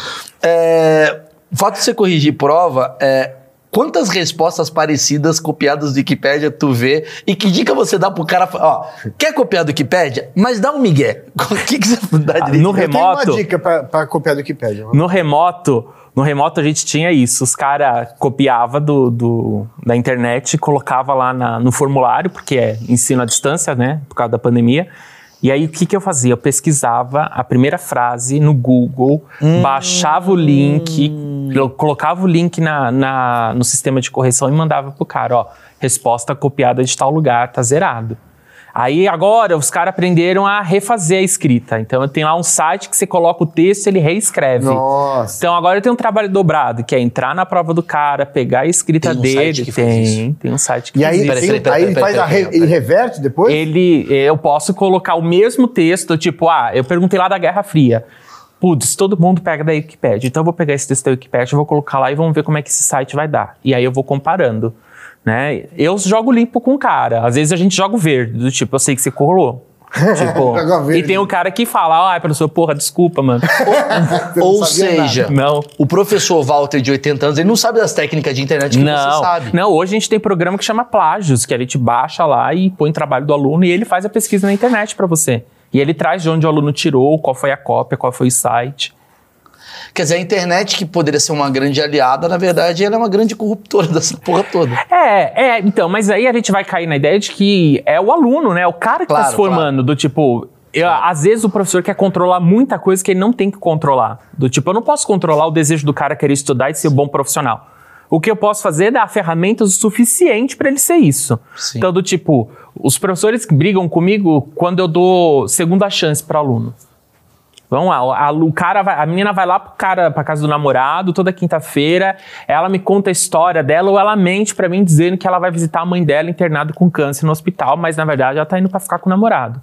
É, o fato de você corrigir prova é. Quantas respostas parecidas copiadas do Wikipédia tu vê e que dica você dá pro cara? Ó, quer copiar do Wikipédia? Mas dá um migué. O que, que você dá direito? no Eu tenho remoto- uma dica pra, pra copiar do Wikipedia. No remoto, no remoto a gente tinha isso. Os caras copiava do, do- da internet, colocava lá na- no formulário, porque é ensino à distância, né? Por causa da pandemia. E aí o que, que eu fazia? Eu pesquisava a primeira frase no Google, baixava o link, colocava o link na, na- no sistema de correção e mandava pro cara, ó, resposta copiada de tal lugar, tá zerado. Aí agora os caras aprenderam a refazer a escrita. Então eu tenho lá um site que você coloca o texto e ele reescreve. Nossa. Então agora eu tenho um trabalho dobrado, que é entrar na prova do cara, pegar a escrita Tem um dele. site que faz tem, isso. tem um site que E aí, faz Peraí, isso. tem- peraí, peraí, aí ele faz a re- ele reverte depois? Ele, eu posso colocar o mesmo texto, tipo, ah, eu perguntei lá da Guerra Fria. Putz, todo mundo pega da Wikipedia. Então eu vou pegar esse texto da Wikipedia, vou colocar lá e vamos ver como é que esse site vai dar. E aí eu vou comparando. Né? Eu jogo limpo com o cara. Às vezes a gente joga o verde, do tipo, eu sei que você colou. Tipo, e tem o cara que fala, ah, professor, porra, desculpa, mano. Você não Ou seja, Não. o professor Walter de 80 anos, ele não sabe das técnicas de internet que você Não, sabe. não, hoje a gente tem programa que chama Plágios, que a gente baixa lá e põe o trabalho do aluno e ele faz a pesquisa na internet pra você. E ele traz de onde o aluno tirou, qual foi a cópia, qual foi o site. Quer dizer, a internet, que poderia ser uma grande aliada, na verdade, ela é uma grande corruptora dessa porra toda. É, é, então, mas aí a gente vai cair na ideia de que é o aluno, né? O cara que tá Claro, se formando, do tipo. eu- às vezes o professor quer controlar muita coisa que ele não tem que controlar. Do tipo, eu não posso controlar o desejo do cara querer estudar e ser um bom profissional. O que eu posso fazer é dar ferramentas o suficiente para ele ser isso. Sim. Então, do tipo, os professores que brigam comigo quando eu dou segunda chance para aluno. Vamos lá, a, o cara vai- a menina vai lá pro cara, pra casa do namorado, toda quinta-feira, ela me conta a história dela ou ela mente pra mim dizendo que ela vai visitar a mãe dela internada com câncer no hospital, mas na verdade ela tá indo pra ficar com o namorado.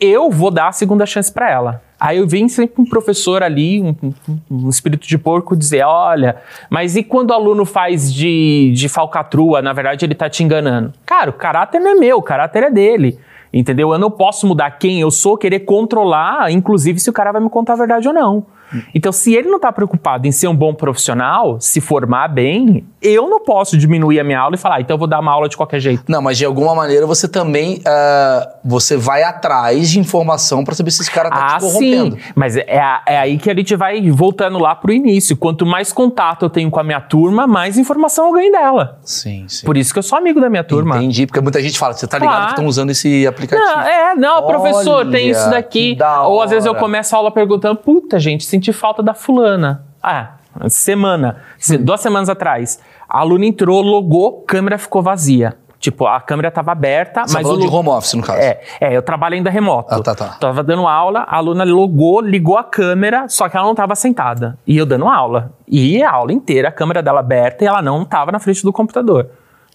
Eu vou dar a segunda chance pra ela. Aí eu vim sempre um professor ali, um, um- um espírito de porco, dizer: olha, mas e quando o aluno faz de, de falcatrua, na verdade ele tá te enganando? Cara, o caráter não é meu, o caráter é dele. Entendeu? Eu não posso mudar quem eu sou, querer controlar, inclusive se o cara vai me contar a verdade ou não. Então, se ele não tá preocupado em ser um bom profissional, se formar bem, eu não posso diminuir a minha aula e falar, "Ah, então eu vou dar uma aula de qualquer jeito. Não, mas de alguma maneira você também ah, você vai atrás de informação pra saber se esse cara tá Ah, te corrompendo. sim. Mas é, a- é aí que a gente vai voltando lá pro início. Quanto mais contato eu tenho com a minha turma, mais informação eu ganho dela. Sim, sim. Por isso que eu sou amigo da minha turma. Entendi, porque muita gente fala, você tá ligado Claro. que estão usando esse aplicativo. Não, é, não, professor, tem isso Olha, daqui. da Ou às vezes eu começo a aula perguntando, puta, gente, senti falta da fulana. Ah, semana, se- duas semanas atrás. A aluna entrou, logou, câmera ficou vazia. Tipo, a câmera tava aberta, Você tá mas de home office, no caso. é, é, eu trabalho ainda remoto. Ah, tá, tá. Tava dando aula, a aluna logou, ligou a câmera, só que ela não tava sentada. E eu dando aula. E a aula inteira, a câmera dela aberta e ela não tava na frente do computador.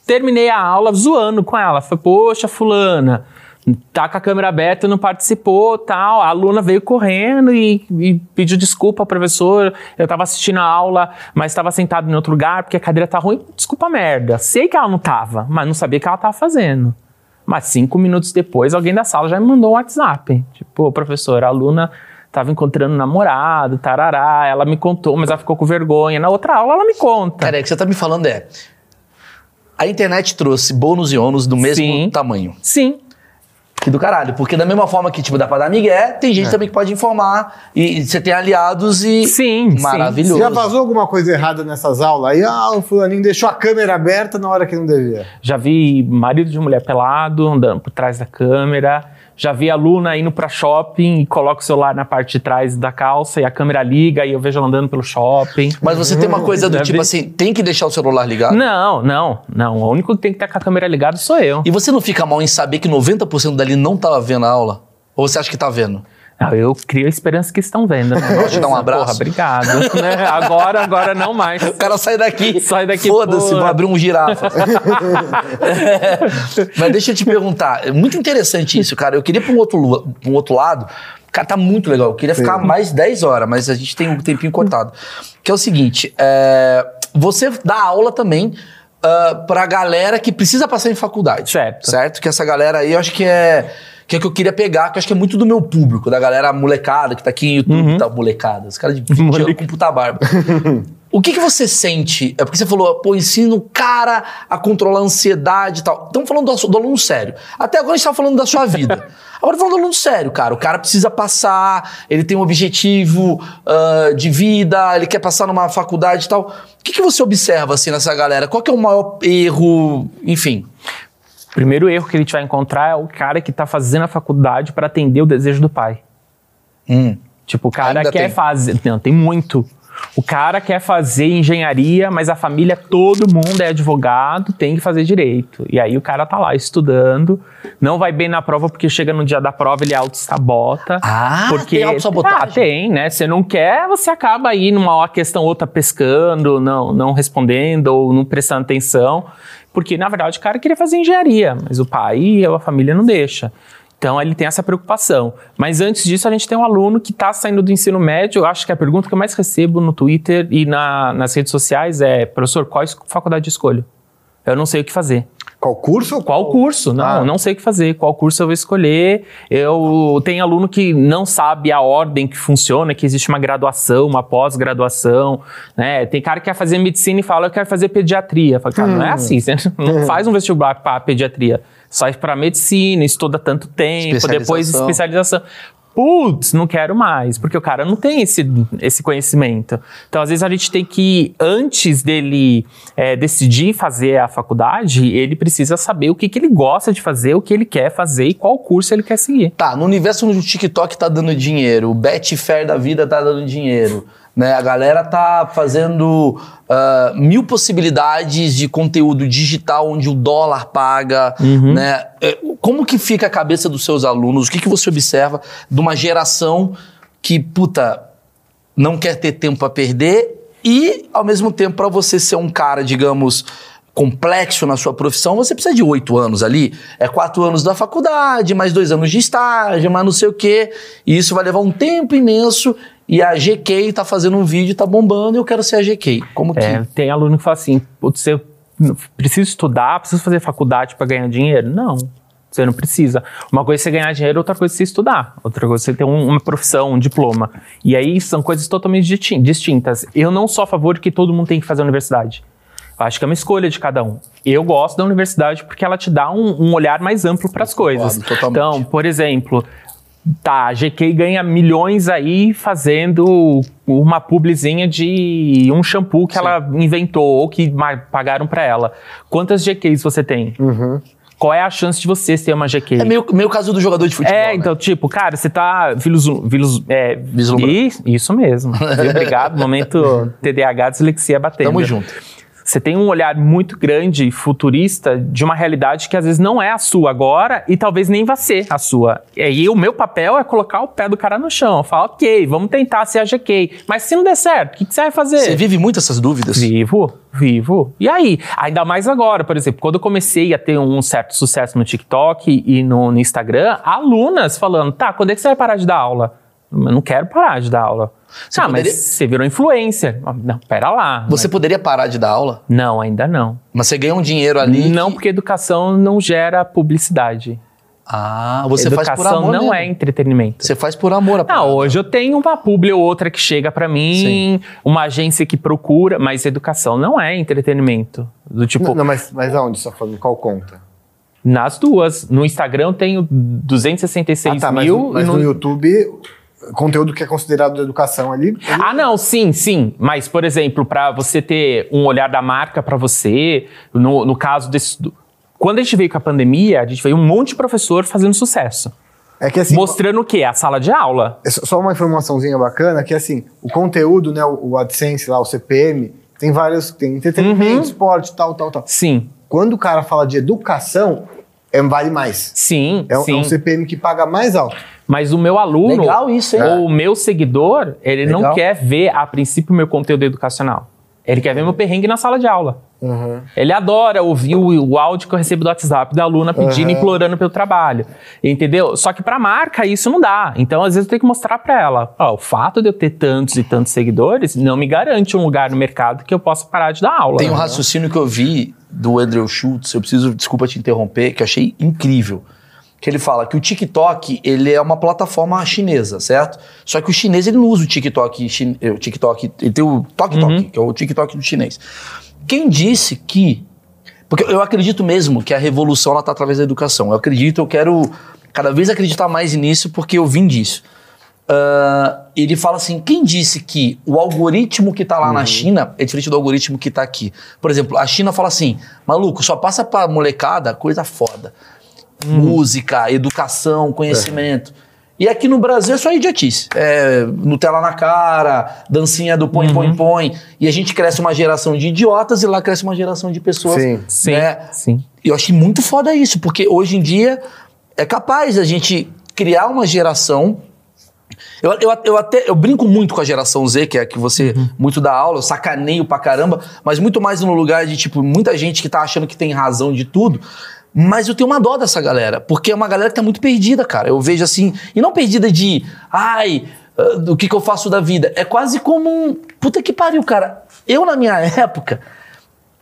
Terminei a aula zoando com ela. Falei, poxa, fulana, tá com a câmera aberta, não participou, tal. A aluna veio correndo e, e pediu desculpa ao professor. Eu tava assistindo a aula, mas estava sentado em outro lugar porque a cadeira tá ruim. Desculpa merda. Sei que ela não tava, mas não sabia o que ela tava fazendo. Mas cinco minutos depois, alguém da sala já me mandou um WhatsApp. Tipo, "Ô, professor, a aluna tava encontrando um namorado, tarará. Ela me contou, mas ela ficou com vergonha. Na outra aula, ela me conta. Cara, é que você tá me falando é. A internet trouxe bônus e ônus do mesmo Sim. tamanho. Sim, Que do caralho. Porque da mesma forma que, tipo, dá pra dar migué, tem gente também que pode informar. E você tem aliados e. Sim, sim. Maravilhoso. Já vazou alguma coisa errada nessas aulas? Aí, ah, o fulaninho deixou a câmera aberta na hora que não devia. Já vi marido de mulher pelado andando por trás da câmera. Já vi aluna indo pra shopping e coloca o celular na parte de trás da calça e a câmera liga e eu vejo ela andando pelo shopping. Mas você tem uma coisa do tipo assim, tem que deixar o celular ligado? Não, não, não. O único que tem que estar com a câmera ligada sou eu. E você não fica mal em saber que 90% dali não tava vendo a aula? Ou você acha que tá vendo? Não, eu crio a esperança que estão vendo. Né? Posso te dar um abraço? Porra, obrigado. né? Agora, agora não mais. O cara sai daqui. Sai daqui, Foda-se, vou abrir um girafa. É, Mas deixa eu te perguntar. É muito interessante isso, cara. Eu queria ir pra um outro, pra um outro lado. Cara, tá muito legal. Eu queria ficar mais 10 horas, mas a gente tem um tempinho cortado. Que é o seguinte: é, você dá aula também. ah, pra galera que precisa passar em faculdade. Certo. Certo? Que essa galera aí eu acho que é. Que é o que eu queria pegar, que eu acho que é muito do meu público, da galera molecada que tá aqui em YouTube, tá molecada, os caras de 20 anos com puta barba. O que, que você sente? É porque você falou, pô, ensina o cara a controlar a ansiedade e tal. Estamos falando do, do aluno sério. Até agora a gente tá falando da sua vida. Agora falando do aluno sério, cara. O cara precisa passar, ele tem um objetivo ah, de vida, ele quer passar numa faculdade e tal. O que, que você observa assim nessa galera? Qual que é o maior erro, enfim? O primeiro erro que gente vai encontrar é o cara que tá fazendo a faculdade para atender o desejo do pai. Hum. Tipo, o cara Ainda quer tem. fazer. Não, tem muito. O cara quer fazer engenharia, mas a família, todo mundo é advogado, tem que fazer direito. E aí o cara tá lá estudando, não vai bem na prova porque chega no dia da prova ele auto-sabota. Ah, porque tem autossabotagem? Ah, tem, né? Você não quer, você acaba aí numa questão outra pescando, não, não respondendo ou não prestando atenção. Porque, na verdade, o cara queria fazer engenharia, mas o pai ou a família não deixa. Então ele tem essa preocupação. Mas antes disso, a gente tem um aluno que está saindo do ensino médio. Acho que a pergunta que eu mais recebo no Twitter e na- nas redes sociais é: professor, qual faculdade de escolho? Eu não sei o que fazer. Qual curso? ou Qual curso? Não, Ah. não sei o que fazer. Qual curso eu vou escolher? Eu tenho aluno que não sabe a ordem que funciona, que existe uma graduação, uma pós-graduação, né? Tem cara que quer fazer medicina e fala, eu quero fazer pediatria. Fala, cara, não é assim, você não faz um vestibular para pediatria. Sai para medicina, estuda tanto tempo, depois Especialização. Putz, não quero mais, porque o cara não tem esse, esse conhecimento. Então, às vezes, a gente tem que, antes dele é, decidir fazer a faculdade, ele precisa saber o que, que ele gosta de fazer, o que ele quer fazer e qual curso ele quer seguir. Tá, no universo onde o TikTok tá dando dinheiro, o Betfair da vida tá dando dinheiro, né? A galera tá fazendo ah, mil possibilidades de conteúdo digital onde o dólar paga, né? É, Como que fica a cabeça dos seus alunos? O que, que você observa de uma geração que, puta, não quer ter tempo para perder e, ao mesmo tempo, para você ser um cara, digamos, complexo na sua profissão, você precisa de oito anos ali. É quatro anos da faculdade, mais dois anos de estágio, mais não sei o quê. E isso vai levar um tempo imenso. E a GK tá fazendo um vídeo, tá bombando, e eu quero ser a GK. Como que... É, tem aluno que fala assim: "Putz, eu preciso estudar, preciso fazer faculdade para ganhar dinheiro? Não. Você não precisa. Uma coisa é você ganhar dinheiro, outra coisa é você estudar. Outra coisa é você ter um- uma profissão, um diploma. E aí são coisas totalmente disti- distintas. Eu não sou a favor que todo mundo tem que fazer a universidade. Eu acho que é uma escolha de cada um. Eu gosto da universidade porque ela te dá um, um olhar mais amplo para as coisas. totalmente. Então, por exemplo, tá, a GK ganha milhões aí fazendo uma publizinha de um shampoo que ela inventou ou que pagaram para ela. Quantas GKs você tem? qual é a chance de você ter uma GQ? É meio, meio caso do jogador de futebol. É, né? então, tipo, cara, você tá vilus, vilus, é, Vislumbrando. Isso, isso mesmo. Obrigado. Momento TDAH, dislexia batendo. Tamo junto. Você tem um olhar muito grande, futurista, de uma realidade que às vezes não é a sua agora e talvez nem vá ser a sua. E aí o meu papel é colocar o pé do cara no chão. Falar, ok, vamos tentar ser a GK. Mas se não der certo, o que, que você vai fazer? Você vive muito essas dúvidas? Vivo, vivo. E aí? Ainda mais agora, por exemplo, quando eu comecei a ter um certo sucesso no TikTok e no, no Instagram, alunas falando, tá, quando é que você vai parar de dar aula? Eu não quero parar de dar aula. Você ah, poderia- mas você virou influencer. Ah, Não, pera lá. Você poderia parar de dar aula, Não, ainda não. mas você ganha um dinheiro ali. Não, que- porque educação não gera publicidade. Ah, você educação faz por amor. não mesmo. é entretenimento. Você faz por amor a Ah, parada. hoje eu tenho uma publi ou outra que chega pra mim, Sim. uma agência que procura, mas educação não é entretenimento. Do tipo, Não, não, mas, mas aonde você tá falando? Qual conta? Nas duas. No Instagram eu tenho 266 ah, tá, mas, mil. no- mas e no... YouTube, conteúdo que é considerado de educação ali. Ah, não, sim, sim. Mas, por exemplo, para você ter um olhar da marca para você, no, no caso desse. do- Quando a gente veio com a pandemia, a gente veio um monte de professor fazendo sucesso. É que assim. mostrando o quê? A sala de aula. é só uma informaçãozinha bacana, que assim, o conteúdo, né, o o AdSense lá, o CPM, tem vários, tem entretenimento, Uhum. esporte, tal, tal, tal. Sim, Quando o cara fala de educação, é, vale mais. sim, É, um- sim. é um CPM que paga mais alto. Mas o meu aluno, Legal isso, hein? ou o meu seguidor, ele não Legal. quer ver, a princípio, meu conteúdo educacional. Ele quer ver meu perrengue na sala de aula. Ele adora ouvir o, o áudio que eu recebo do WhatsApp da aluna pedindo, Uhum. implorando pelo trabalho. Entendeu? Só que pra marca isso não dá. Então, às vezes, eu tenho que mostrar pra ela: ó, o fato de eu ter tantos e tantos seguidores não me garante um lugar no mercado que eu possa parar de dar aula. Tem um raciocínio que eu vi do Andrew Schultz, eu preciso, desculpa te interromper, que eu achei incrível. Que ele fala que o TikTok, ele é uma plataforma chinesa, certo? Só que o chinês, ele não usa o TikTok, o TikTok, ele tem o Tok Tok, que é o TikTok do chinês. Quem disse que... Porque eu acredito mesmo que a revolução, ela tá através da educação. Eu acredito, eu quero cada vez acreditar mais nisso, porque eu vim disso. Ah, ele fala assim: quem disse que o algoritmo que tá lá na China é diferente do algoritmo que tá aqui? Por exemplo, a China fala assim: maluco, só passa pra molecada coisa foda. Música, educação, conhecimento. E aqui no Brasil é só idiotice. É Nutella na cara, dancinha do põe, põe, põe. E a gente cresce uma geração de idiotas e lá cresce uma geração de pessoas. Sim. Sim, né? sim. E eu achei muito foda isso, porque hoje em dia é capaz a gente criar uma geração. Eu, eu, eu até eu brinco muito com a geração Z, que é a que você muito dá aula, eu sacaneio pra caramba, mas muito mais no lugar de, tipo, muita gente que tá achando que tem razão de tudo. Mas eu tenho uma dó dessa galera, porque é uma galera que tá muito perdida, cara. Eu vejo assim, e não perdida de, ai, ah, do que, que eu faço da vida. É quase como um. Puta que pariu, cara. Eu, na minha época,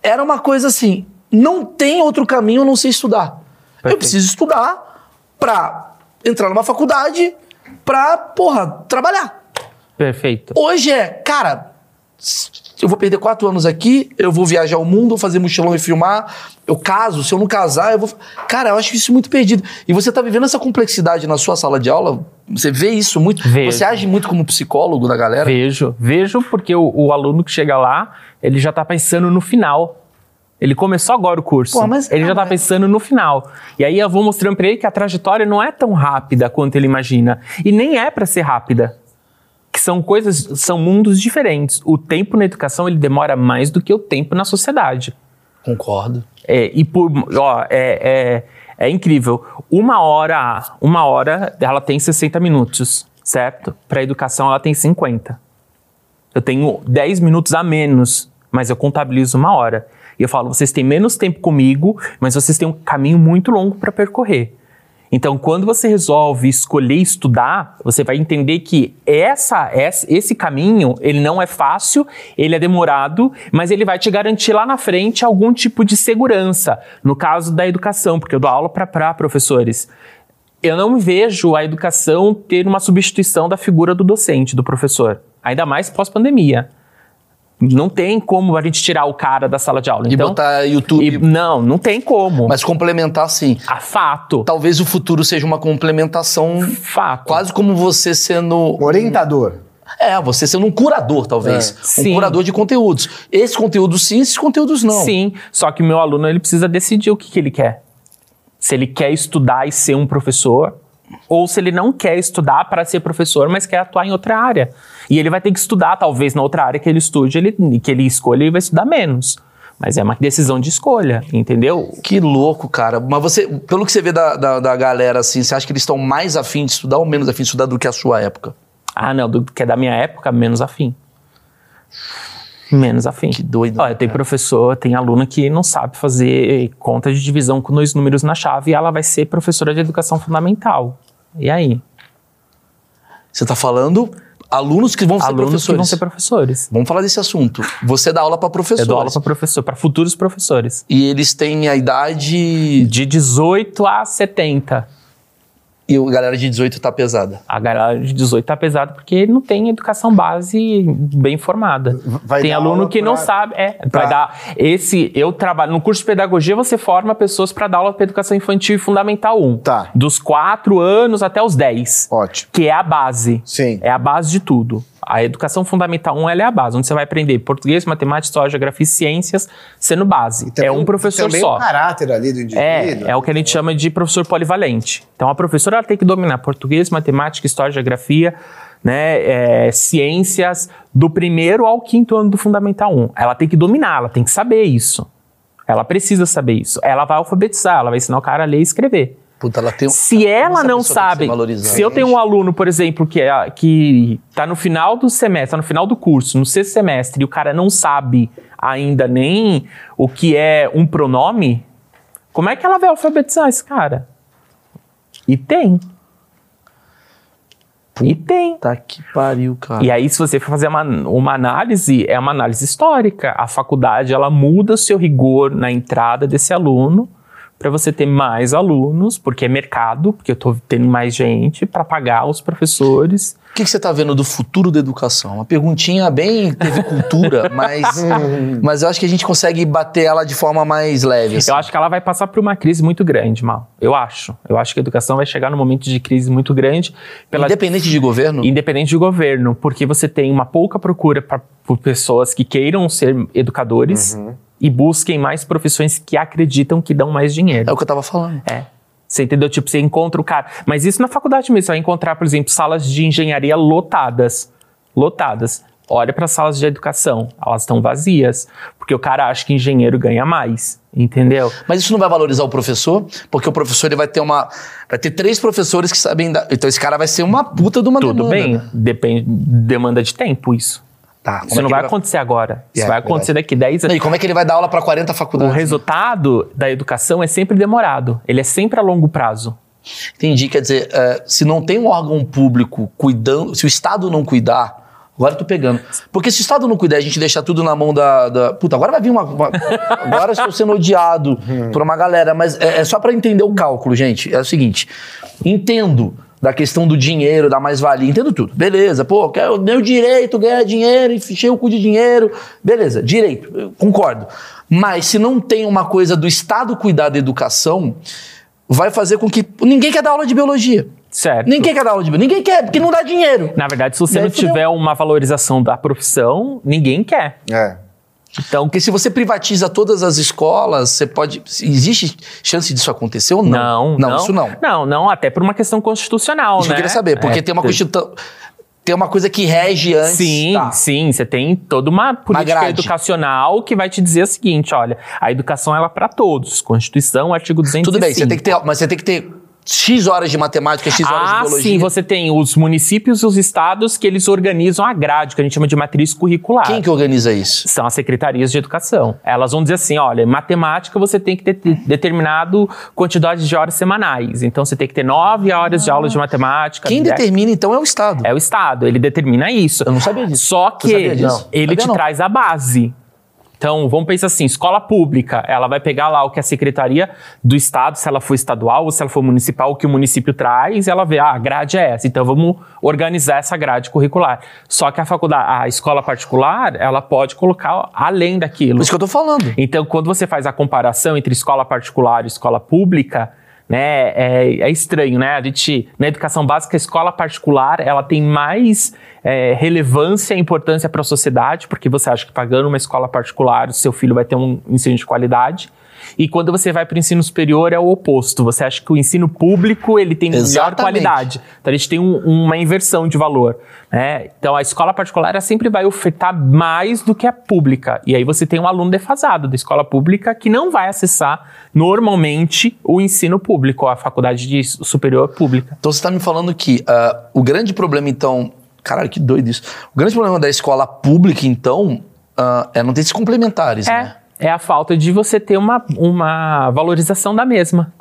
era uma coisa assim: não tem outro caminho, eu não sei estudar. Eu Perfeito. preciso estudar pra entrar numa faculdade, pra, porra, trabalhar. Perfeito. Hoje é, cara, eu vou perder quatro anos aqui, eu vou viajar o mundo, vou fazer mochilão e filmar, eu caso, se eu não casar, eu vou. Cara, eu acho isso muito perdido. E você tá vivendo essa complexidade na sua sala de aula? Você vê isso muito? Vejo. Você age muito como psicólogo da galera? Vejo, vejo porque o, o aluno que chega lá, ele já tá pensando no final. Ele começou agora o curso. Pô, mas- ele já ah, tá pensando no final. E aí eu vou mostrando pra ele que a trajetória não é tão rápida quanto ele imagina. E nem é pra ser rápida. Que são coisas, são mundos diferentes. O tempo na educação ele demora mais do que o tempo na sociedade. Concordo. É, e por, ó, é, é, é incrível. Uma hora, uma hora, ela tem 60 minutos, certo? Para educação, ela tem 50. Eu tenho 10 minutos a menos, mas eu contabilizo uma hora. E eu falo, vocês têm menos tempo comigo, mas vocês têm um caminho muito longo para percorrer. Então, quando você resolve escolher estudar, você vai entender que essa, esse caminho, ele não é fácil, ele é demorado, mas ele vai te garantir lá na frente algum tipo de segurança. No caso da educação, porque eu dou aula para professores. Eu não vejo a educação ter uma substituição da figura do docente, do professor. Ainda mais pós-pandemia. Não tem como a gente tirar o cara da sala de aula. E então, botar YouTube. e- não, não tem como. Mas complementar sim. a fato. Talvez o futuro seja uma complementação Fato. quase como você sendo. Orientador. É, você sendo um curador, talvez. É. Um Sim. curador de conteúdos. Esses conteúdos sim, esses conteúdos não. Sim, só que meu aluno ele precisa decidir o que, que ele quer. Se ele quer estudar e ser um professor, ou se ele não quer estudar para ser professor, mas quer atuar em outra área. E ele vai ter que estudar, talvez, na outra área que ele estude, ele, que ele escolha, ele vai estudar menos. Mas é uma decisão de escolha, entendeu? Que louco, cara. Mas você, pelo que você vê da, da, da galera, assim, você acha que eles estão mais afim de estudar ou menos afim de estudar do que a sua época? Ah, não, do que é da minha época, menos afim. Menos afim. Que doido. Olha, tem cara. professor, tem aluno que não sabe fazer conta de divisão com dois números na chave e ela vai ser professora de educação fundamental. E aí? Você tá falando alunos que vão ser alunos professores. que vão ser professores. Vamos falar desse assunto. Você dá aula para Eu professores. dou aula para professor, para futuros professores. E eles têm a idade. De 18 a 70. E a galera de 18 tá pesada. A galera de 18 tá pesado porque não tem educação base bem formada. Vai tem aluno que não pra- sabe. É, pra- vai dar. Esse, eu trabalho. No curso de pedagogia, você forma pessoas para dar aula para educação infantil e fundamental 1. Tá. Dos 4 anos até os 10. Ótimo. Que é a base. Sim. É a base de tudo. A educação fundamental 1 ela é a base, onde você vai aprender português, matemática, história, geografia e ciências, sendo base. Também é um professor só. o caráter ali do indivíduo. É, é o que a gente chama de professor polivalente. Então, a professora ela tem que dominar português, matemática, história, geografia, né, é, ciências, do primeiro ao quinto ano do Fundamental 1. Ela tem que dominar, ela tem que saber isso. Ela precisa saber isso. Ela vai alfabetizar, ela vai ensinar o cara a ler e escrever. Puta, ela tem um- Se ela não sabe, se eu tenho um aluno, por exemplo, que é, que tá no final do semestre, tá no final do curso, no sexto semestre, e o cara não sabe ainda nem o que é um pronome, como é que ela vai alfabetizar esse cara? E tem. E tem. Tá que pariu, cara. E aí, se você for fazer uma, uma análise, é uma análise histórica. A faculdade, ela muda o seu rigor na entrada desse aluno para você ter mais alunos, porque é mercado, porque eu tô tendo mais gente para pagar os professores. O que, que você tá vendo do futuro da educação? Uma perguntinha bem teve cultura, mas, mas eu acho que a gente consegue bater ela de forma mais leve. assim. Eu acho que ela vai passar por uma crise muito grande, Mal. Eu acho. Eu acho que a educação vai chegar num momento de crise muito grande pela Independente de governo, independente de governo, porque você tem uma pouca procura pra, por pessoas que queiram ser educadores e busquem mais profissões que acreditam que dão mais dinheiro. é o que eu tava falando. É. Você entendeu? Tipo, você encontra o cara. Mas isso na faculdade mesmo. Você vai encontrar, por exemplo, salas de engenharia lotadas. Lotadas. Olha para as salas de educação. Elas estão vazias. Porque o cara acha que engenheiro ganha mais. Entendeu? Mas isso não vai valorizar o professor, porque o professor ele vai ter uma. Vai ter três professores que sabem dar. Então esse cara vai ser uma puta de uma Tudo demanda, bem. né? Depende. Demanda de tempo, isso. Tá. como Isso é não que vai acontecer agora. Isso É, vai acontecer daqui 10 Não, anos. E como é que ele vai dar aula para 40 O faculdades? né? resultado da educação é sempre demorado. Ele é sempre a longo prazo. Entendi. Quer dizer, é, se não tem um órgão público cuidando, se o Estado não cuidar, agora eu tô pegando. Porque se o Estado não cuidar, a gente deixar tudo na mão da. da- puta, agora vai vir uma. uma- agora estou sendo odiado por uma galera, mas é, é só para entender o cálculo, gente. É o seguinte: entendo da questão do dinheiro, da mais-valia, entendo tudo. Beleza, pô, quero meu direito ganhar dinheiro, encher o cu de dinheiro. Beleza, direito, eu concordo. Mas se não tem uma coisa do Estado cuidar da educação, vai fazer com que. Ninguém quer dar aula de biologia. Certo. Ninguém quer dar aula de biologia. Ninguém quer, porque não dá dinheiro. Na verdade, se você não tiver uma valorização da profissão, ninguém quer. É. Então, Porque se você privatiza todas as escolas, você pode. Existe chance disso acontecer ou não? Não, não. isso não. Não, não, até por uma questão constitucional, Isso né? eu queria saber, porque É, tem uma constituição. Tem uma coisa que rege antes. Sim, Tá. sim, você tem toda uma política grade. educacional que vai te dizer o seguinte, olha, a educação ela é para todos, Constituição, artigo 205. Tudo bem, você tem que ter, mas você tem que ter X horas de matemática, X horas de Ah, biologia. sim, você tem os municípios e os estados que eles organizam a grade, que a gente chama de matriz curricular. Quem que organiza isso? São as secretarias de educação. Elas vão dizer assim: olha, em matemática você tem que ter te- determinado quantidade de horas semanais. Então você tem que ter nove horas de aula de matemática. Quem dez- determina, então, é o Estado. É o Estado, ele determina isso. Eu não sabia disso. Só que disso? ele te não. traz a base. Então, vamos pensar assim, escola pública, ela vai pegar lá o que a secretaria do estado, se ela for estadual ou se ela for municipal, o que o município traz, ela vê, ah, a grade é essa, então vamos organizar essa grade curricular. Só que a faculdade, a escola particular, ela pode colocar além daquilo. Isso que eu tô falando. Então, quando você faz a comparação entre escola particular e escola pública, né, é, é estranho, né? A gente, na educação básica, a escola particular, ela tem mais é, relevância e importância para a sociedade, porque você acha que pagando uma escola particular, seu filho vai ter um ensino de qualidade. E quando você vai para o ensino superior é o oposto. Você acha que o ensino público ele tem melhor Exatamente. qualidade. Então a gente tem um- uma inversão de valor. Né? Então a escola particular sempre vai ofertar mais do que a pública. E aí você tem um aluno defasado da escola pública que não vai acessar normalmente o ensino público, a faculdade de superior pública. Então você está me falando que ah, o grande problema, então. Caralho, que doido isso. O grande problema da escola pública, então, ah, é não ter esses complementares, né? É, a falta de você ter uma, uma valorização da mesma.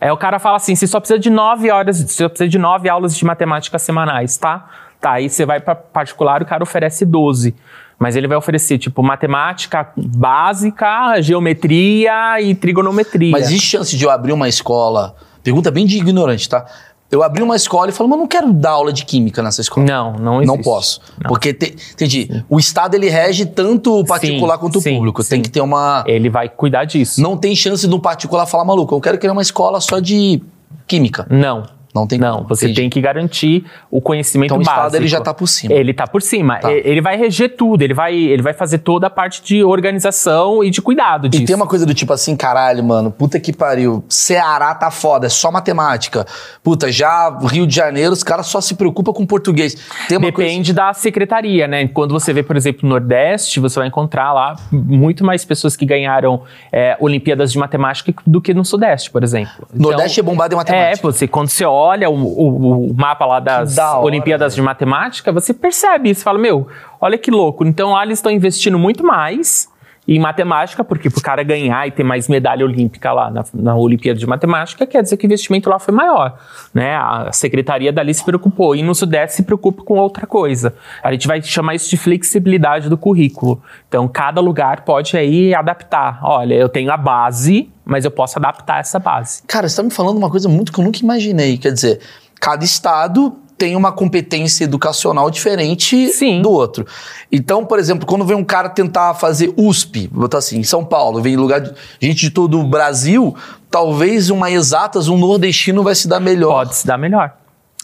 É, o cara fala assim, você só precisa de nove horas, você só precisa de nove aulas de matemática semanais, tá? Tá, aí você vai para particular, o cara oferece 12. Mas ele vai oferecer, tipo, matemática básica, geometria e trigonometria. Mas existe chance de eu abrir uma escola. Pergunta bem de ignorante, tá? Eu abri uma escola e falo, mas não quero dar aula de química nessa escola. Não, não Não existe. posso. Não. Porque, te- entendi. O Estado, ele rege tanto o particular Sim, quanto o público. Tem que ter uma... Ele vai cuidar disso. Não tem chance do particular falar, maluco, eu quero criar uma escola só de química. Não. Não tem Não, como, você entendi. tem que garantir o conhecimento Então o básico. Estado, ele já tá por cima. Ele tá por cima. Tá. Ele vai reger tudo, ele vai, ele vai fazer toda a parte de organização e de cuidado disso. E tem uma coisa do tipo assim, caralho, mano, puta que pariu. Ceará tá foda, é só matemática. Puta, já Rio de Janeiro, os caras só se preocupam com português. Uma coisa. Depende da secretaria, né? Quando você vê, por exemplo, no Nordeste, você vai encontrar lá muito mais pessoas que ganharam é, Olimpíadas de Matemática do que no Sudeste, por exemplo. Nordeste é bombado em É, matemática. você, quando você olha o, o- o mapa lá das da Olimpíadas de Matemática, você percebe isso. Fala, meu, olha que louco. Então lá eles estão investindo muito mais em matemática, porque pro cara ganhar e ter mais medalha olímpica lá na, na Olimpíada de Matemática, quer dizer que o investimento lá foi maior. Né? A secretaria dali se preocupou. E no Sudeste se preocupa com outra coisa. A gente vai chamar isso de flexibilidade do currículo. Então, cada lugar pode aí adaptar. Olha, eu tenho a base, mas eu posso adaptar essa base. Cara, você tá me falando uma coisa muito que eu nunca imaginei. Quer dizer, cada estado tem uma competência educacional diferente Sim. do outro. Então, por exemplo, quando vem um cara tentar fazer USP, vou botar assim, em São Paulo, vem lugar de gente de todo o Brasil, talvez uma exatas, um nordestino vai se dar melhor. Pode se dar melhor.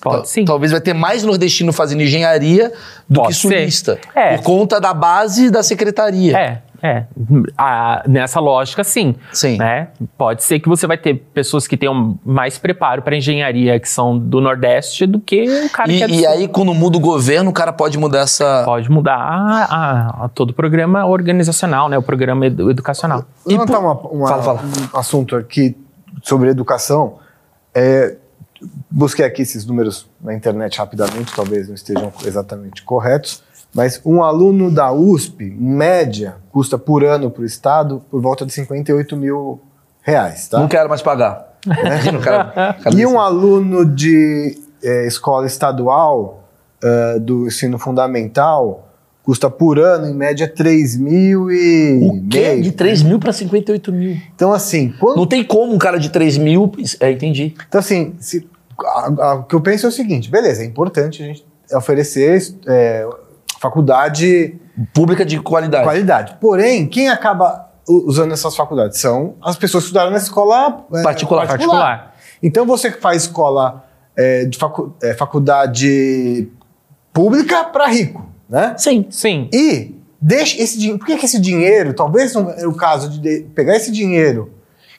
Pode sim. Talvez vai ter mais nordestino fazendo engenharia do Pode que sulista. É. Por conta da base da secretaria. É, é. Ah, nessa lógica, sim. Sim. Né? Pode ser que você vai ter pessoas que tenham mais preparo para engenharia que são do Nordeste do que o cara E, que é do e Sul. aí, quando muda o governo, o cara pode mudar essa. Pode mudar a- a- a todo o programa organizacional, né? O programa edu- educacional. E levantar por- uma, uma- Fala, fala. um assunto aqui sobre educação. É, busquei aqui esses números na internet rapidamente, talvez não estejam exatamente corretos, mas um aluno da USP, em média, custa por ano para o Estado por volta de 58 mil reais, tá? Não quero mais pagar. Imagina o cara. cara E um aluno de eh, escola estadual eh, do ensino fundamental custa por ano, em média, 3 mil e O quê? meio. De 3 mil para 58 mil. Então, assim, quando Não tem como um cara de 3 mil. É, entendi. Então, assim, se- a- a- o que eu penso é o seguinte: beleza, é importante a gente oferecer é, faculdade Pública de qualidade. qualidade. Porém, quem acaba usando essas faculdades são as pessoas que estudaram na escola é, Particular. Particular. Então, você que faz escola é, de facu- é, faculdade pública para rico, né? Sim. Sim. E deixa esse dinheiro. Por que, que esse dinheiro, talvez não é o caso de, de pegar esse dinheiro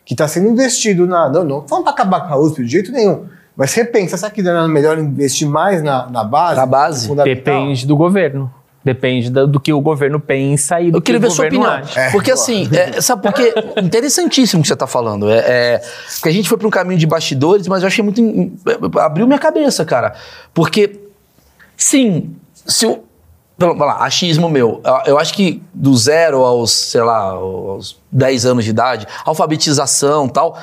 que está sendo investido na. Não, não vamos para acabar com a USP de jeito nenhum. Mas repensa, será que não é melhor investir mais na, na base? Na base? Depende do governo. Depende do, do que o governo pensa e do Eu queria que ver o sua opinião. acha. Porque assim, é, sabe por quê? Interessantíssimo o que você está falando. É, é, porque a gente foi para um caminho de bastidores, mas eu achei muito. in- Abriu minha cabeça, cara. Porque, sim, se eu. Pelo- Vamos lá, achismo meu. Eu- acho que do zero aos, sei lá, aos 10 anos de idade, alfabetização e tal,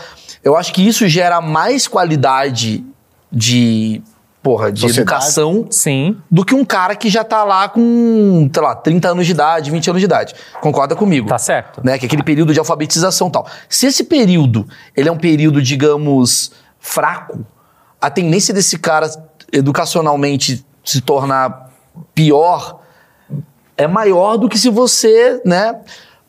eu acho que isso gera mais qualidade de. Porra, de Sociedade. educação Sim. do que um cara que já tá lá com, sei lá, 30 anos de idade, 20 anos de idade. Concorda comigo? Tá certo. Né? Que é aquele período de alfabetização e tal. Se esse período, ele é um período, digamos, fraco, a tendência desse cara educacionalmente se tornar pior é maior do que se você, né?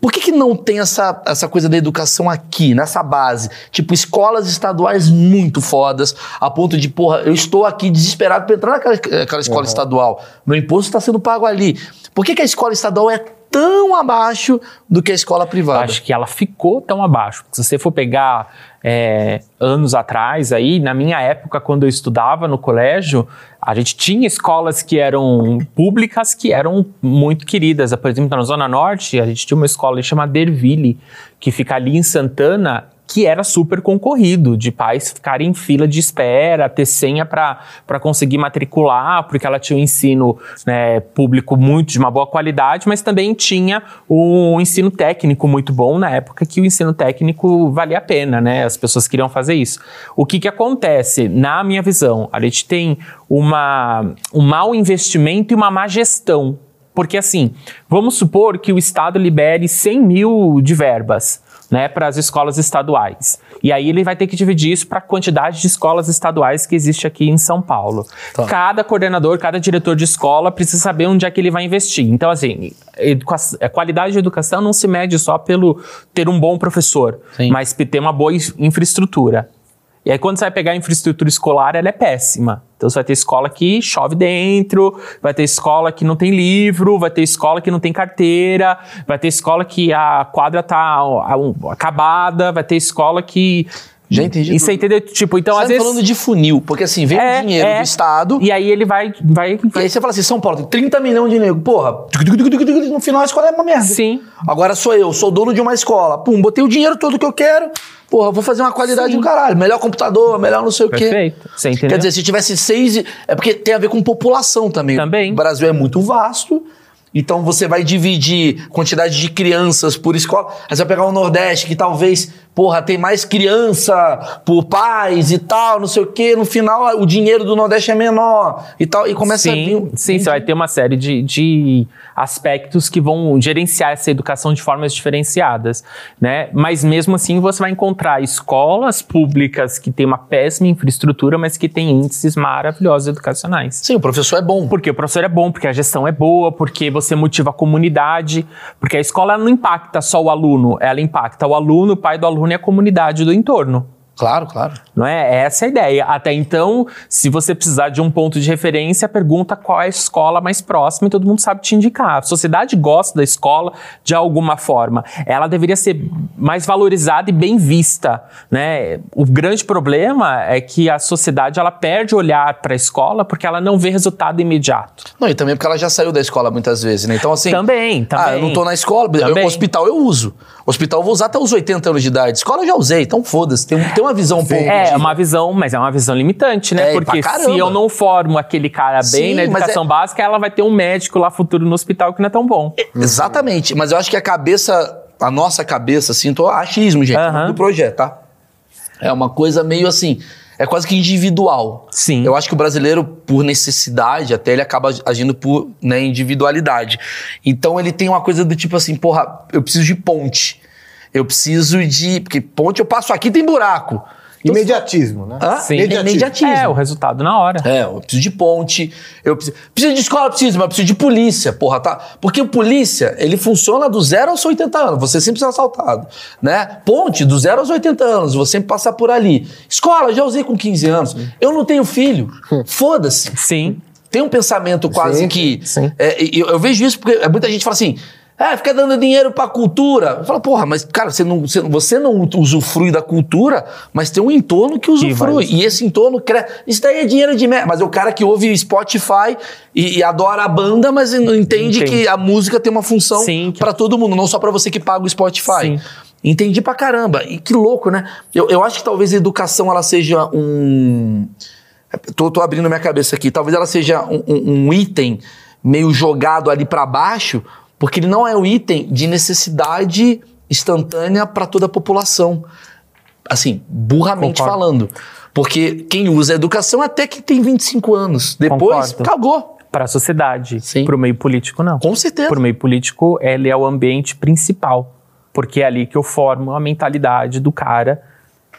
Por que, que não tem essa, essa coisa da educação aqui, nessa base? Tipo, escolas estaduais muito fodas, a ponto de, porra, eu estou aqui desesperado para entrar naquela aquela escola estadual. Meu imposto está sendo pago ali. Por que, que a escola estadual é tão abaixo do que a escola privada. Acho que ela ficou tão abaixo. Se você for pegar é, anos atrás, aí, na minha época, quando eu estudava no colégio, a gente tinha escolas que eram públicas que eram muito queridas. Por exemplo, na Zona Norte, a gente tinha uma escola chamada Derville, que fica ali em Santana, que era super concorrido, de pais ficarem em fila de espera, ter senha para conseguir matricular, porque ela tinha um ensino né, público muito de uma boa qualidade, mas também tinha um ensino técnico muito bom na época que o ensino técnico valia a pena, né? As pessoas queriam fazer isso. O que, que acontece? Na minha visão, a gente tem uma, um mau investimento e uma má gestão. Porque assim, vamos supor que o Estado libere 100 mil de verbas né, para as escolas estaduais. E aí ele vai ter que dividir isso para a quantidade de escolas estaduais que existe aqui em São Paulo. Tá. Cada coordenador, cada diretor de escola precisa saber onde é que ele vai investir. Então, assim, a qualidade de educação não se mede só pelo ter um bom professor, Sim. mas ter uma boa infraestrutura. E aí, quando você vai pegar a infraestrutura escolar, ela é péssima. Então, você vai ter escola que chove dentro, vai ter escola que não tem livro, vai ter escola que não tem carteira, vai ter escola que a quadra tá acabada, vai ter escola que já entendi. E você entendeu? Tipo, então você às tá vezes. falando de funil, porque assim, vem é, o dinheiro é, do Estado. E aí ele vai, vai. E aí você fala assim: São Paulo tem 30 milhões de nego. Porra, no final a escola é uma merda. Sim. Agora sou eu, sou dono de uma escola. Pum, botei o dinheiro todo que eu quero. Porra, vou fazer uma qualidade Sim. do caralho. Melhor computador, melhor não sei o quê. Perfeito. Você entendeu? Quer dizer, se tivesse seis. É porque tem a ver com população também. Também. O Brasil é muito vasto. Então você vai dividir quantidade de crianças por escola. Aí você vai pegar o Nordeste, que talvez porra, tem mais criança por pais e tal, não sei o quê. No final, o dinheiro do Nordeste é menor e tal. E começa sim, a vir. Sim, você vai ter uma série de, de aspectos que vão gerenciar essa educação de formas diferenciadas, né? Mas mesmo assim, você vai encontrar escolas públicas que têm uma péssima infraestrutura, mas que têm índices maravilhosos educacionais. Sim, o professor é bom. Porque o professor é bom, porque a gestão é boa, porque você motiva a comunidade, porque a escola não impacta só o aluno, ela impacta o aluno, o pai do aluno reúne a comunidade do entorno. Claro, claro. Não é? Essa é a ideia. Até então, se você precisar de um ponto de referência, pergunta qual é a escola mais próxima e todo mundo sabe te indicar. A sociedade gosta da escola de alguma forma. Ela deveria ser mais valorizada e bem vista, né? O grande problema é que a sociedade ela perde o olhar para a escola porque ela não vê resultado imediato. Não, e também porque ela já saiu da escola muitas vezes, né? Então assim, Também, também. Ah, eu não tô na escola, eu, hospital eu uso. Hospital eu vou usar até os 80 anos de idade. Escola eu já usei, então foda-se. Tem, tem uma visão um pouco. É, de... uma visão, mas é uma visão limitante, né? É, Porque se eu não formo aquele cara bem Sim, na educação é... básica, ela vai ter um médico lá futuro no hospital que não é tão bom. É, exatamente, mas eu acho que a cabeça, a nossa cabeça, assim, tô achismo, gente, uhum. do projeto, tá? É uma coisa meio assim é quase que individual. Sim. Eu acho que o brasileiro, por necessidade, até ele acaba agindo por né, individualidade. Então ele tem uma coisa do tipo assim, porra, eu preciso de ponte. Eu preciso de. Porque ponte eu passo aqui tem buraco. Então, imediatismo, né? Hã? Sim. Imediatismo. imediatismo. É, o resultado na hora. É, eu preciso de ponte, eu preciso, preciso de escola, preciso, mas preciso de polícia, porra, tá? Porque o polícia, ele funciona do zero aos 80 anos, você sempre ser assaltado, né? Ponte, do zero aos 80 anos, você sempre passar por ali. Escola, já usei com 15 anos. Eu não tenho filho, foda-se. Sim. Tem um pensamento quase sim, que... Sim. É, eu, eu vejo isso porque muita gente fala assim... É, fica dando dinheiro pra cultura. Eu falo, porra, mas, cara, você não, você, você não usufrui da cultura, mas tem um entorno que usufrui. Que e esse entorno cresce. Isso daí é dinheiro de merda. Mas é o cara que ouve Spotify e, e adora a banda, mas não entende Entendi. que a música tem uma função para todo mundo, não só para você que paga o Spotify. Sim. Entendi pra caramba. E que louco, né? Eu, eu acho que talvez a educação ela seja um. Tô, tô abrindo minha cabeça aqui. Talvez ela seja um, um, um item meio jogado ali para baixo porque ele não é um item de necessidade instantânea para toda a população. Assim, burramente Concordo. falando. Porque quem usa a educação até que tem 25 anos. Depois, Concordo. cagou. Para a sociedade. Para o meio político, não. Com certeza. Para o meio político, ele é o ambiente principal. Porque é ali que eu formo a mentalidade do cara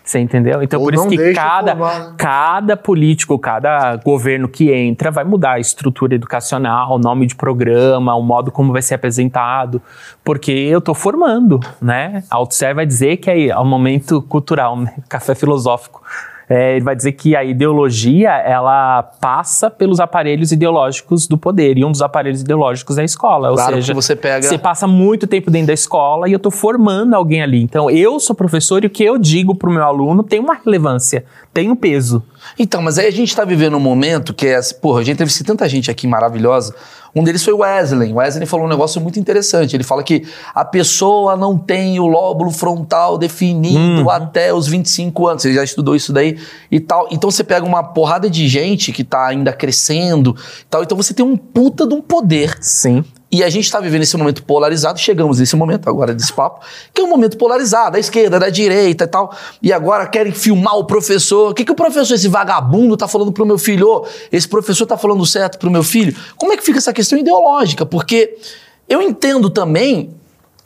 você entendeu? Então, Ou por isso que cada, né? cada político, cada governo que entra vai mudar a estrutura educacional, o nome de programa, o modo como vai ser apresentado, porque eu estou formando, né? A Altusser vai dizer que é, é o momento cultural, né? café filosófico. É, ele vai dizer que a ideologia ela passa pelos aparelhos ideológicos do poder e um dos aparelhos ideológicos é a escola. Ou Claro seja, você pega- você passa muito tempo dentro da escola e eu estou formando alguém ali. Então eu sou professor e o que eu digo para o meu aluno tem uma relevância, tem um peso. Então, mas aí a gente tá vivendo um momento que é. Porra, a gente teve tanta gente aqui maravilhosa. Um deles foi o Wesley. O Wesley falou um negócio muito interessante. Ele fala que a pessoa não tem o lóbulo frontal definido até os 25 anos. Ele já estudou isso daí e tal. Então você pega uma porrada de gente que tá ainda crescendo e tal. Então você tem um puta de um poder Sim. E a gente está vivendo esse momento polarizado, chegamos nesse momento agora desse papo, que é um momento polarizado, da esquerda, da direita e tal. E agora querem filmar o professor. O que, que o professor, esse vagabundo, tá falando pro meu filho? Ô, esse professor tá falando certo pro meu filho? Como é que fica essa questão ideológica? Porque eu entendo também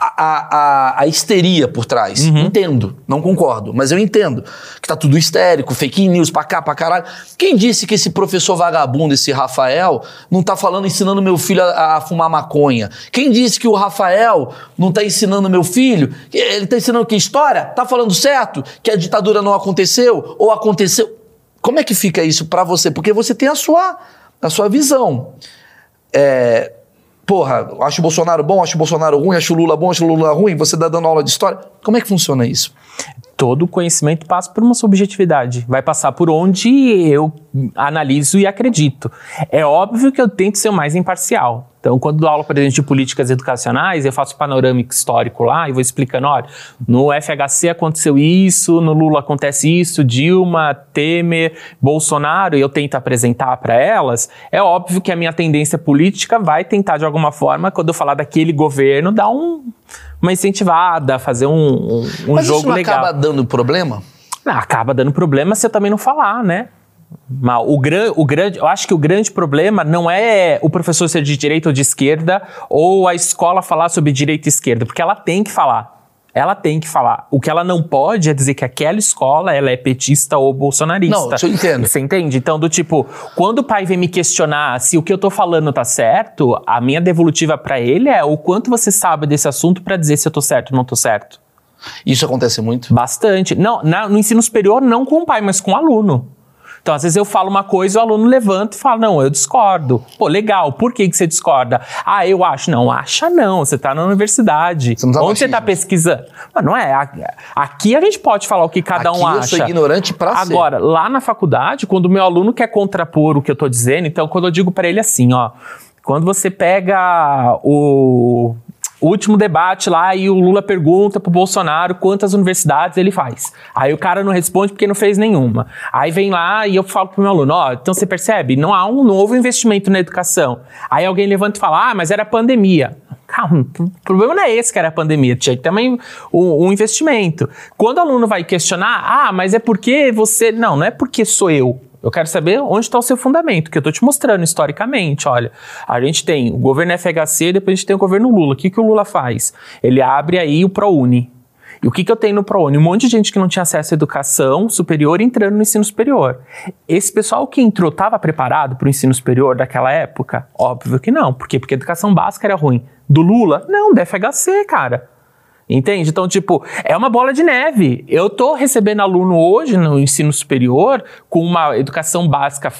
a, a, a- histeria por trás. Entendo, não concordo, mas eu entendo que tá tudo histérico, fake news pra cá, pra caralho. Quem disse que esse professor vagabundo, esse Rafael, não tá falando, ensinando meu filho a, a fumar maconha? Quem disse que o Rafael não tá ensinando meu filho? Ele tá ensinando que história? Tá falando certo? Que a ditadura não aconteceu? Ou aconteceu? Como é que fica isso pra você? Porque você tem a sua, a sua visão. É, porra, acho o Bolsonaro bom, acho o Bolsonaro ruim, acho o Lula bom, acho o Lula ruim, você tá dando aula de história. Como é que funciona isso? todo conhecimento passa por uma subjetividade. Vai passar por onde eu analiso e acredito. É óbvio que eu tento ser o mais imparcial. Então, quando dou aula para gente de políticas educacionais, eu faço panorâmico histórico lá e vou explicando, olha, no FHC aconteceu isso, no Lula acontece isso, Dilma, Temer, Bolsonaro, e eu tento apresentar para elas. É óbvio que a minha tendência política vai tentar, de alguma forma, quando eu falar daquele governo, dar um, uma incentivada, fazer um, um, um Mas jogo isso não legal. acaba dando problema? Ah, acaba dando problema se eu também não falar, né? Mas o, gran, o grande, eu acho que o grande problema não é o professor ser de direita ou de esquerda ou a escola falar sobre direita e esquerda, porque ela tem que falar. Ela tem que falar. O que ela não pode é dizer que aquela escola ela é petista ou bolsonarista. Não, eu entendo. Você entende? Então, do tipo, quando o pai vem me questionar se o que eu tô falando tá certo, a minha devolutiva pra ele é o quanto você sabe desse assunto pra dizer se eu tô certo ou não tô certo. Isso acontece muito. Bastante. Não, na- no ensino superior, não com o pai, mas com o aluno. Então, às vezes eu falo uma coisa e o aluno levanta e fala: Não, eu discordo. Pô, legal, por que, que você discorda? Ah, eu acho. Não, acha não, você tá na universidade. Você tá Onde você tá machismo. pesquisando? Mas não é. Aqui a gente pode falar o que cada Aqui um eu acha. sou ignorante pra ser. Agora, lá na faculdade, quando o meu aluno quer contrapor o que eu tô dizendo, então quando eu digo pra ele assim, ó, quando você pega o, o último debate lá e o Lula pergunta pro Bolsonaro quantas universidades ele faz. Aí o cara não responde porque não fez nenhuma. Aí vem lá e eu falo pro meu aluno, ó, então você percebe, não há um novo investimento na educação. Aí alguém levanta e fala, ah, mas era pandemia. Calma, o problema não é esse que era a pandemia, tinha também um, um investimento. Quando o aluno vai questionar, ah, mas é porque você. Não, não é porque sou eu. Eu quero saber onde está o seu fundamento, que eu estou te mostrando historicamente. Olha, a gente tem o governo FHC, depois a gente tem o governo Lula. O que, que o Lula faz? Ele abre aí o ProUni. E o que, que eu tenho no ProUni? Um monte de gente que não tinha acesso à educação superior entrando no ensino superior. Esse pessoal que entrou estava preparado para o ensino superior daquela época? Óbvio que não. Por quê? Porque a educação básica era ruim. Do Lula? Não, da FHC, cara. Entende? Então, tipo, é uma bola de neve. Eu tô recebendo aluno hoje no ensino superior com uma educação básica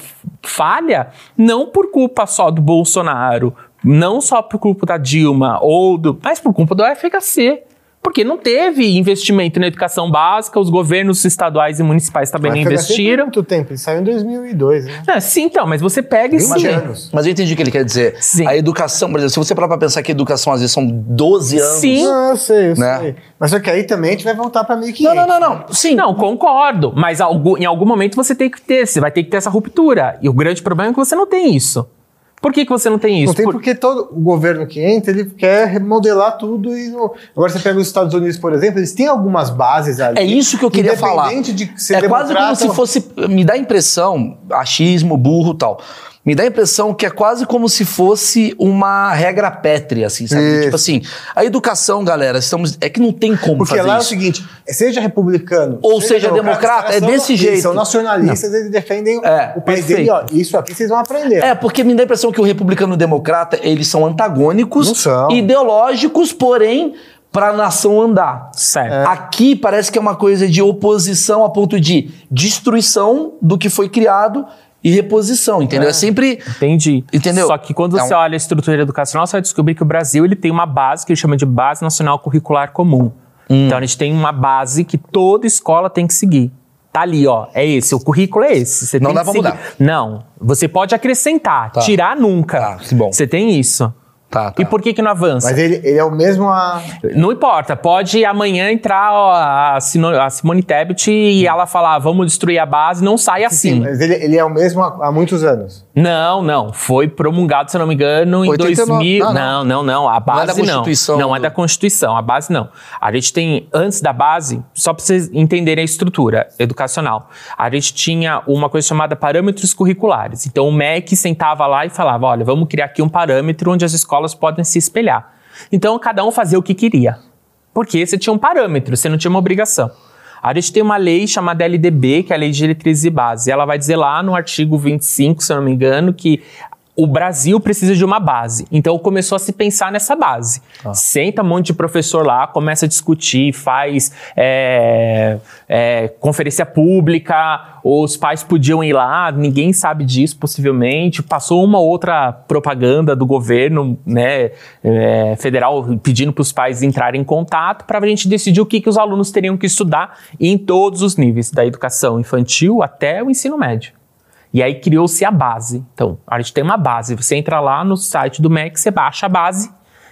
falha, não por culpa só do Bolsonaro, não só por culpa da Dilma, ou do, mas por culpa do FHC. Porque não teve investimento na educação básica, os governos estaduais e municipais também não assim investiram. muito tempo. Ele saiu em 2002, né? É, sim, então, mas você pega e 20 sim. anos. Mas eu entendi o que ele quer dizer. Sim. A educação, por exemplo, se você parar pra pensar que a educação às vezes são 12 anos. Sim. Não, eu sei, eu Né? sei. Mas só que aí também a gente vai voltar pra 1500. Não, não, não, não. Sim. Não, concordo. Mas em algum momento você tem que ter, você vai ter que ter essa ruptura. E o grande problema é que você não tem isso. Por que, que você não tem isso? Não tem Por- porque todo o governo que entra, ele quer remodelar tudo e não... Agora você pega os Estados Unidos, por exemplo, eles têm algumas bases ali. É isso que eu queria falar. De ser é quase como se fosse. Me dá a impressão, achismo, burro e tal. Me dá a impressão que é quase como se fosse uma regra pétrea, assim, sabe? Isso. Tipo assim, a educação, galera, estamos. É que não tem como Porque fazer lá é o isso. seguinte, seja republicano Ou seja democrata, os caras é desse eles jeito. São nacionalistas, eles defendem É, o país perfeito. dele, ó. Isso aqui vocês vão aprender. É, porque me dá a impressão que o republicano e o democrata, eles são antagônicos, Não são. ideológicos, porém para a nação andar. Certo. Aqui parece que é uma coisa de oposição a ponto de destruição do que foi criado e reposição, entendeu? É, sempre. Entendi. Entendeu? Só que quando você Então- olha a estrutura educacional, você vai descobrir que o Brasil ele tem uma base que ele chama de Base Nacional Curricular Comum. Hum. Então a gente tem uma base que toda escola tem que seguir. Tá ali, ó. É esse. O currículo é esse. Você Não tem dá que pra seguir. mudar. Não. Você pode acrescentar, Tá. tirar nunca. Tá, que bom. Você tem isso. Tá, tá. E por que que não avança? Mas ele, ele é o mesmo a. Não importa, pode amanhã entrar ó, a, Sino- a Simone Tebet e ela falar, "Ah, vamos destruir a base, não sai assim. Mas ele, ele é o mesmo há, há muitos anos. Não, não. Foi promulgado, se eu não me engano, em 89. 2000. Não, Não, não. não, não. A base é da não. Constituição. Não é da Constituição. A base não. A gente tem, antes da base, só para vocês entenderem a estrutura educacional, a gente tinha uma coisa chamada parâmetros curriculares. Então o MEC sentava lá e falava: olha, vamos criar aqui um parâmetro onde as escolas podem se espelhar. Então cada um fazia o que queria. Porque você tinha um parâmetro, você não tinha uma obrigação. A gente tem uma lei chamada LDB, que é a Lei de Diretrizes e Base. Ela vai dizer lá no artigo 25, se eu não me engano, que o Brasil precisa de uma base. Então começou a se pensar nessa base. Senta um monte de professor lá, começa a discutir, faz é, é, conferência pública, os pais podiam ir lá, ninguém sabe disso possivelmente. Passou uma outra propaganda do governo né, é, federal pedindo para os pais entrarem em contato para a gente decidir o que, que os alunos teriam que estudar em todos os níveis, da educação infantil até o ensino médio. E aí criou-se a base. Então, a gente tem uma base. Você entra lá no site do MEC, você baixa a base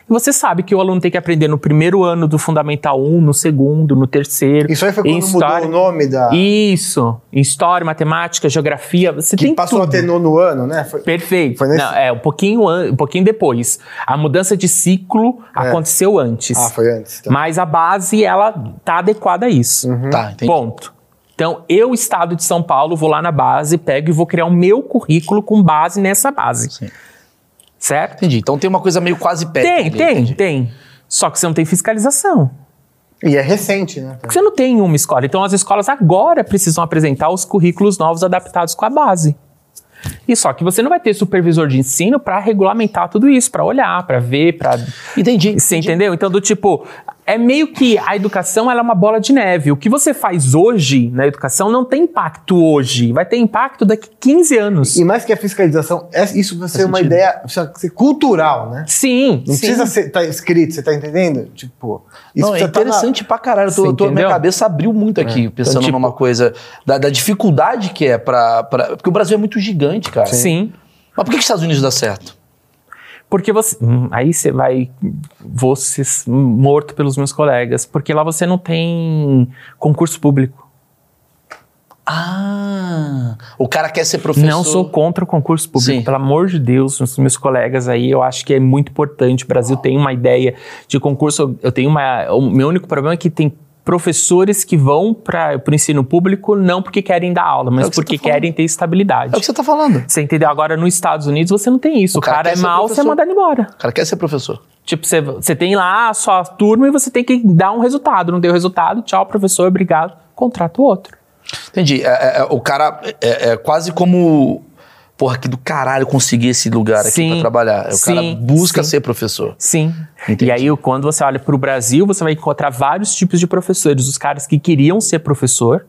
e você sabe que o aluno tem que aprender no primeiro ano do Fundamental 1, no segundo, no terceiro. Isso aí foi quando mudou o nome da. Isso. Em história, matemática, geografia, você que tem passou tudo. a ter nono ano, né? Foi- Perfeito. Foi nesse- Não, é, um pouquinho, an- um pouquinho depois. A mudança de ciclo aconteceu antes. Ah, foi antes. Então. Mas a base, ela tá adequada a isso. Tá, entendi. Ponto. Então, eu, Estado de São Paulo, vou lá na base, pego e vou criar o meu currículo com base nessa base. Sim. Certo? Entendi. Então tem uma coisa meio quase pé. Tem, tem, tem. Só que você não tem fiscalização. E é recente, né? Porque você não tem uma escola. Então, as escolas agora precisam apresentar os currículos novos adaptados com a base. E só que você não vai ter supervisor de ensino para regulamentar tudo isso, para olhar, para ver, para Entendi. Você entendeu? Então, do tipo, é meio que a educação ela é uma bola de neve. O que você faz hoje na educação não tem impacto hoje. Vai ter impacto daqui 15 anos. E mais que a fiscalização, é- isso vai ser uma sentido. ideia ser cultural, né? Sim, Não sim. precisa estar escrito, você tá entendendo? Tipo, isso Não, é precisa tá na- interessante pra caralho. Tô, tô- minha cabeça abriu muito aqui, pensando tipo- numa coisa da, da dificuldade que é pra, pra. Porque o Brasil é muito gigante, cara. Sim. Mas por que, que os Estados Unidos dá certo? Porque você. hum, Aí você vai. Ser morto pelos meus colegas. Porque lá você não tem concurso público. Ah, o cara quer ser professor. Não sou contra o concurso público, Sim. pelo amor de Deus, os meus colegas aí, eu acho que é muito importante. O Brasil tem uma ideia de concurso. Eu tenho uma. O meu único problema é que tem professores que vão para o ensino público não porque querem dar aula, mas É que você porque tá querem ter estabilidade. É o que você tá falando. Você entendeu? Agora, nos Estados Unidos, você não tem isso. O O cara é mal, professor. você manda ele embora. O cara quer ser professor. Tipo, você, você tem lá a sua turma e você tem que dar um resultado. Não deu resultado, tchau, professor, obrigado. Contrata o outro. Entendi. É, é, é, o cara é, é quase como. Porra, que do caralho conseguir esse lugar aqui Sim, pra trabalhar. O cara sim, busca sim. ser professor. Sim. Entendi. E aí, quando você olha para o Brasil, você vai encontrar vários tipos de professores. Os caras que queriam ser professor.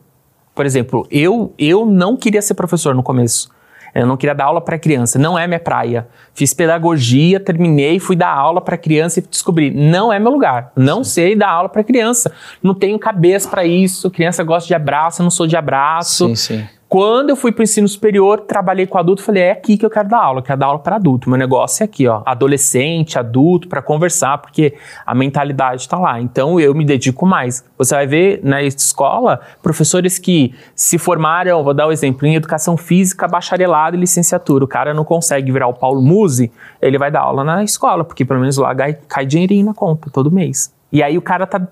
Por exemplo, eu, eu não queria ser professor no começo. Eu não queria dar aula para criança, não é minha praia. Fiz pedagogia, terminei, fui dar aula para criança e descobri, não é meu lugar. Não sei dar aula para criança. Não tenho cabeça para isso. Criança gosta de abraço, eu não sou de abraço. Sim, sim. Quando eu fui para o ensino superior, trabalhei com adulto, falei, é aqui que eu quero dar aula, eu quero dar aula para adulto. Meu negócio é aqui, ó, adolescente, adulto, para conversar, porque a mentalidade está lá. Então eu me dedico mais. Você vai ver na escola professores que se formaram, vou dar um exemplo, em educação física, bacharelado e licenciatura. O cara não consegue virar o Paulo Musi, ele vai dar aula na escola, porque pelo menos lá cai, cai dinheirinho na conta todo mês. E aí o cara tá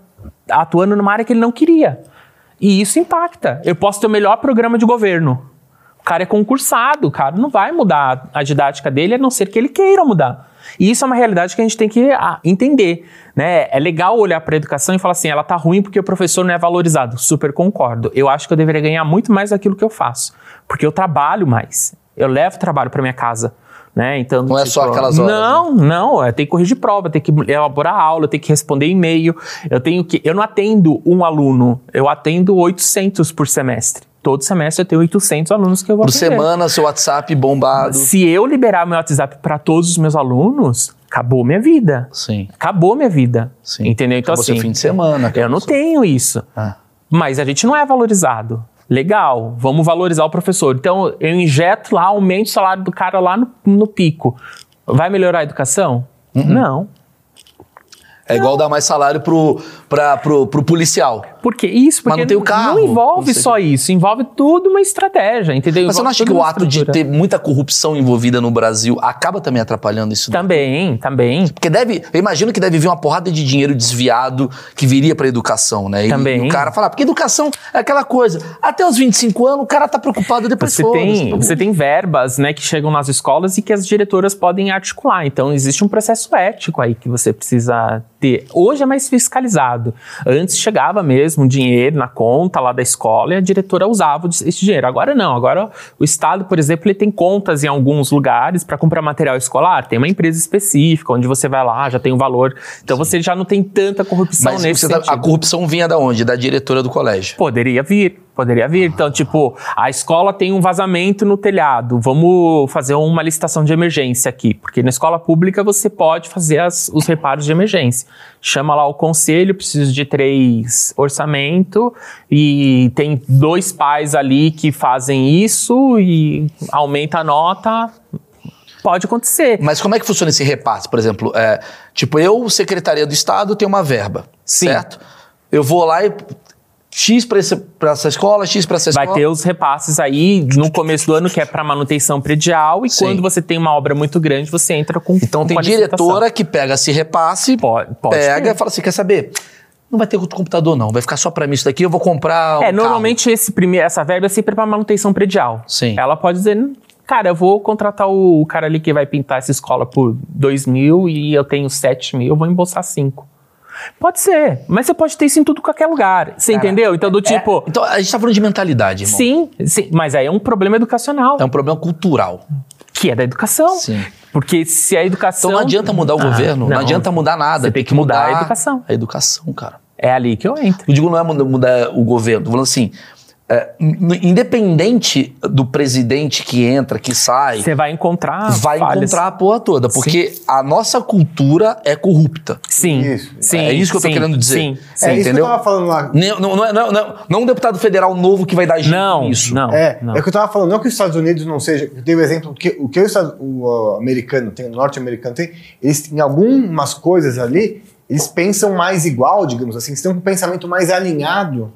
atuando numa área que ele não queria. E isso impacta. Eu posso ter o melhor programa de governo. O cara é concursado, o cara não vai mudar a didática dele, a não ser que ele queira mudar. E isso é uma realidade que a gente tem que ah, entender. Né? É legal olhar para a educação e falar assim, ela tá ruim porque o professor não é valorizado. Super concordo. Eu acho que eu deveria ganhar muito mais daquilo que eu faço. Porque eu trabalho mais. Eu levo trabalho para minha casa. Né? Então, Não é só aquelas horas, Não, não. Eu tenho que corrigir prova, tenho que elaborar aula, eu tenho que responder e-mail. Eu tenho que. Eu não atendo um aluno, eu atendo 800 por semestre. Todo semestre eu tenho 800 alunos que eu vou Por atender. semana, seu WhatsApp bombado. Se eu liberar meu WhatsApp para todos os meus alunos, acabou minha vida. Sim. Acabou minha vida. Sim. Entendeu? Então, Acabou seu assim, fim de semana. eu não tenho isso. Ah. Mas a gente não é valorizado. Legal, vamos valorizar o professor. Então, eu injeto lá, aumento o salário do cara lá no, no pico. Vai melhorar a educação? Uhum. Não. É igual dar mais salário pro, pra, pro, pro policial. Porque isso, Mas porque não tem o carro, não envolve não só isso, envolve tudo uma estratégia, entendeu? Mas você não Envolve acha que toda o ato de ter muita corrupção envolvida no Brasil acaba também atrapalhando isso? daí? Também, também. Porque deve, eu imagino que deve vir uma porrada de dinheiro desviado que viria pra educação, né? E, Também. E o cara fala, porque educação é aquela coisa. Até os 25 anos o cara tá preocupado depois Você tem, não- você tem verbas né, que chegam nas escolas e que as diretoras podem articular. Então, existe um processo ético aí que você precisa ter. Hoje é mais fiscalizado. Antes chegava mesmo um dinheiro na conta lá da escola e a diretora usava esse dinheiro. Agora não. Agora o Estado, por exemplo, ele tem contas em alguns lugares para comprar material escolar. Tem uma empresa específica onde você vai lá, já tem o valor. Então, você já não tem tanta corrupção Mas nesse tá- a corrupção vinha da onde? Da diretora do colégio. Poderia vir, poderia vir. Então, tipo, a escola tem um vazamento no telhado, vamos fazer uma licitação de emergência aqui, porque na escola pública você pode fazer as- os reparos de emergência. Chama lá o conselho, preciso de três orçamento e tem dois pais ali que fazem isso e aumenta a nota. Pode acontecer. Mas como é que funciona esse repasse? Por exemplo, é, tipo, eu, Secretaria do Estado, tenho uma verba, Sim. certo? Eu vou lá e X pra essa escola, X pra essa Vai escola. ter os repasses aí no começo do ano, que é para manutenção predial, e Sim. quando você tem uma obra muito grande, você entra com Então com tem diretora que pega esse repasse, Pode, pode pega ter. e fala assim, quer saber? Não vai ter outro computador não, vai ficar só pra mim isso daqui, eu vou comprar um É, carro. normalmente esse primeiro, essa verba é sempre para manutenção predial. Sim. Ela pode dizer, cara, eu vou contratar o, o cara ali que vai pintar essa escola por 2 mil e eu tenho 7 mil, eu vou embolsar 5. Pode ser, mas você pode ter isso em tudo qualquer lugar. Você entendeu? Então, do tipo. Então a gente tá falando de mentalidade, irmão. Sim, sim, mas aí é um problema educacional, É um problema cultural. que é da educação. Sim. Porque se a educação. Então não adianta mudar o Ah, governo, não, adianta mudar nada. Você tem que mudar a educação. A educação, cara. É ali que eu entro. Eu digo não é mudar, mudar o governo, tô falando assim, é, independente do presidente que entra, que sai, Você vai encontrar. vai falhas. encontrar a porra toda, porque a nossa cultura é corrupta. Sim. Isso. sim é isso que eu tô sim, querendo dizer. Sim. Você é isso entendeu? que eu tava falando lá. Não, não, não, é- não, não, não um deputado federal novo que vai dar jeito Não, nisso. não. É, não. é que eu tava falando, não que os Estados Unidos não seja. Eu dei o exemplo que o que o, Estado- o, americano tem, o norte-americano tem, eles em algumas coisas ali, eles pensam mais igual, digamos assim, eles têm um pensamento mais alinhado,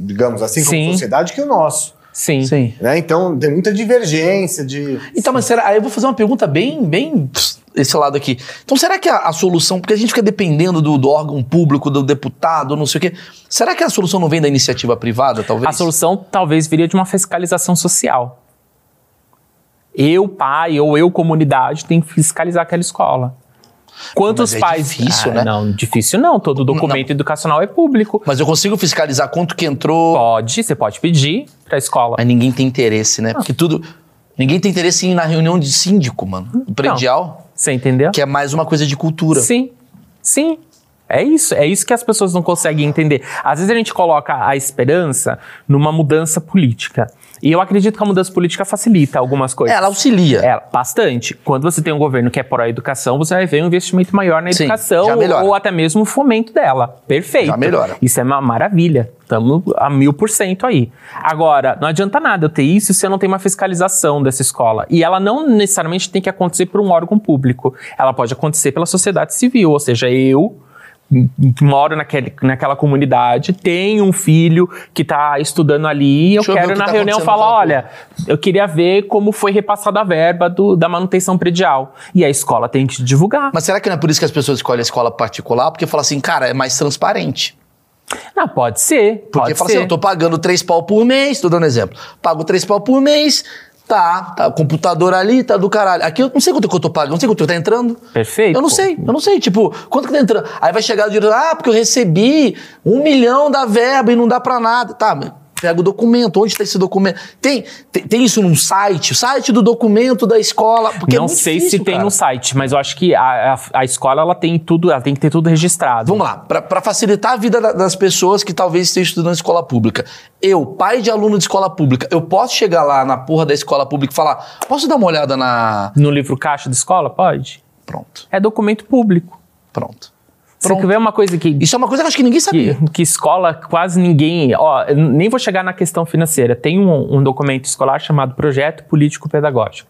digamos assim, Sim. como sociedade que o nosso. Sim. Sim. Né? Então tem muita divergência de. Então, mas será. Aí eu vou fazer uma pergunta bem, bem. Esse lado aqui. Então, será que a, a solução. Porque a gente fica dependendo do, do órgão público, do deputado, não sei o quê. Será que a solução não vem da iniciativa privada, talvez? A solução talvez viria de uma fiscalização social. Eu, pai, ou eu, comunidade, tem que fiscalizar aquela escola. Quantos Mas é pais. difícil, Ah, né? Não, difícil não. Todo documento educacional é público. Mas eu consigo fiscalizar quanto que entrou. Pode, você pode pedir para a escola. Mas ninguém tem interesse, né? Porque tudo. Ninguém tem interesse em ir na reunião de síndico, mano. O predial, Você entendeu? que é mais uma coisa de cultura. Sim, sim. É isso, é isso que as pessoas não conseguem entender. Às vezes a gente coloca a esperança numa mudança política. E eu acredito que a mudança política facilita algumas coisas. Ela auxilia. É, bastante. Quando você tem um governo que é pró-educação, você vai ver um investimento maior na Sim, educação ou até mesmo o fomento dela. Perfeito. Já melhora. Isso é uma maravilha. Estamos a mil por cento aí. Agora, não adianta nada eu ter isso se eu não tenho uma fiscalização dessa escola. E ela não necessariamente tem que acontecer por um órgão público. Ela pode acontecer pela sociedade civil, ou seja, eu que moro naquele, naquela comunidade, tenho um filho que está estudando ali, eu Deixa eu quero que na tá reunião falar, olha, eu queria ver como foi repassada a verba do- da manutenção predial. E a escola tem que divulgar. Mas será que não é por isso que as pessoas escolhem a escola particular? Porque fala assim, cara, é mais transparente. Não, pode ser. Porque pode fala ser. assim, eu tô pagando três pau por mês, tô dando exemplo. Pago três pau por mês, tá, tá, computador ali, tá do caralho. Aqui eu não sei quanto que eu tô pagando, não sei quanto que tá entrando. Perfeito. Eu não pô. sei, eu não sei, tipo, quanto que tá entrando? Aí vai chegar o dinheiro, ah, porque eu recebi um milhão da verba e não dá pra nada. Tá, mas pega o documento, onde está esse documento? Tem, tem, tem isso num site? O site do documento da escola? Porque é não muito sei difícil, se tem cara. no site, mas eu acho que a, a, a escola ela tem tudo, ela tem que ter tudo registrado. Vamos lá, para facilitar a vida da- das pessoas que talvez estejam estudando em escola pública. Eu, pai de aluno de escola pública, eu posso chegar lá na porra da escola pública e falar: posso dar uma olhada na. No livro caixa da escola, pode? Pronto, É documento público. pronto. Você Pronto. quer ver uma coisa que, Isso é uma coisa que acho que ninguém sabia. que, que escola quase ninguém. Ó, nem vou chegar na questão financeira. Tem um, um documento escolar chamado Projeto Político Pedagógico.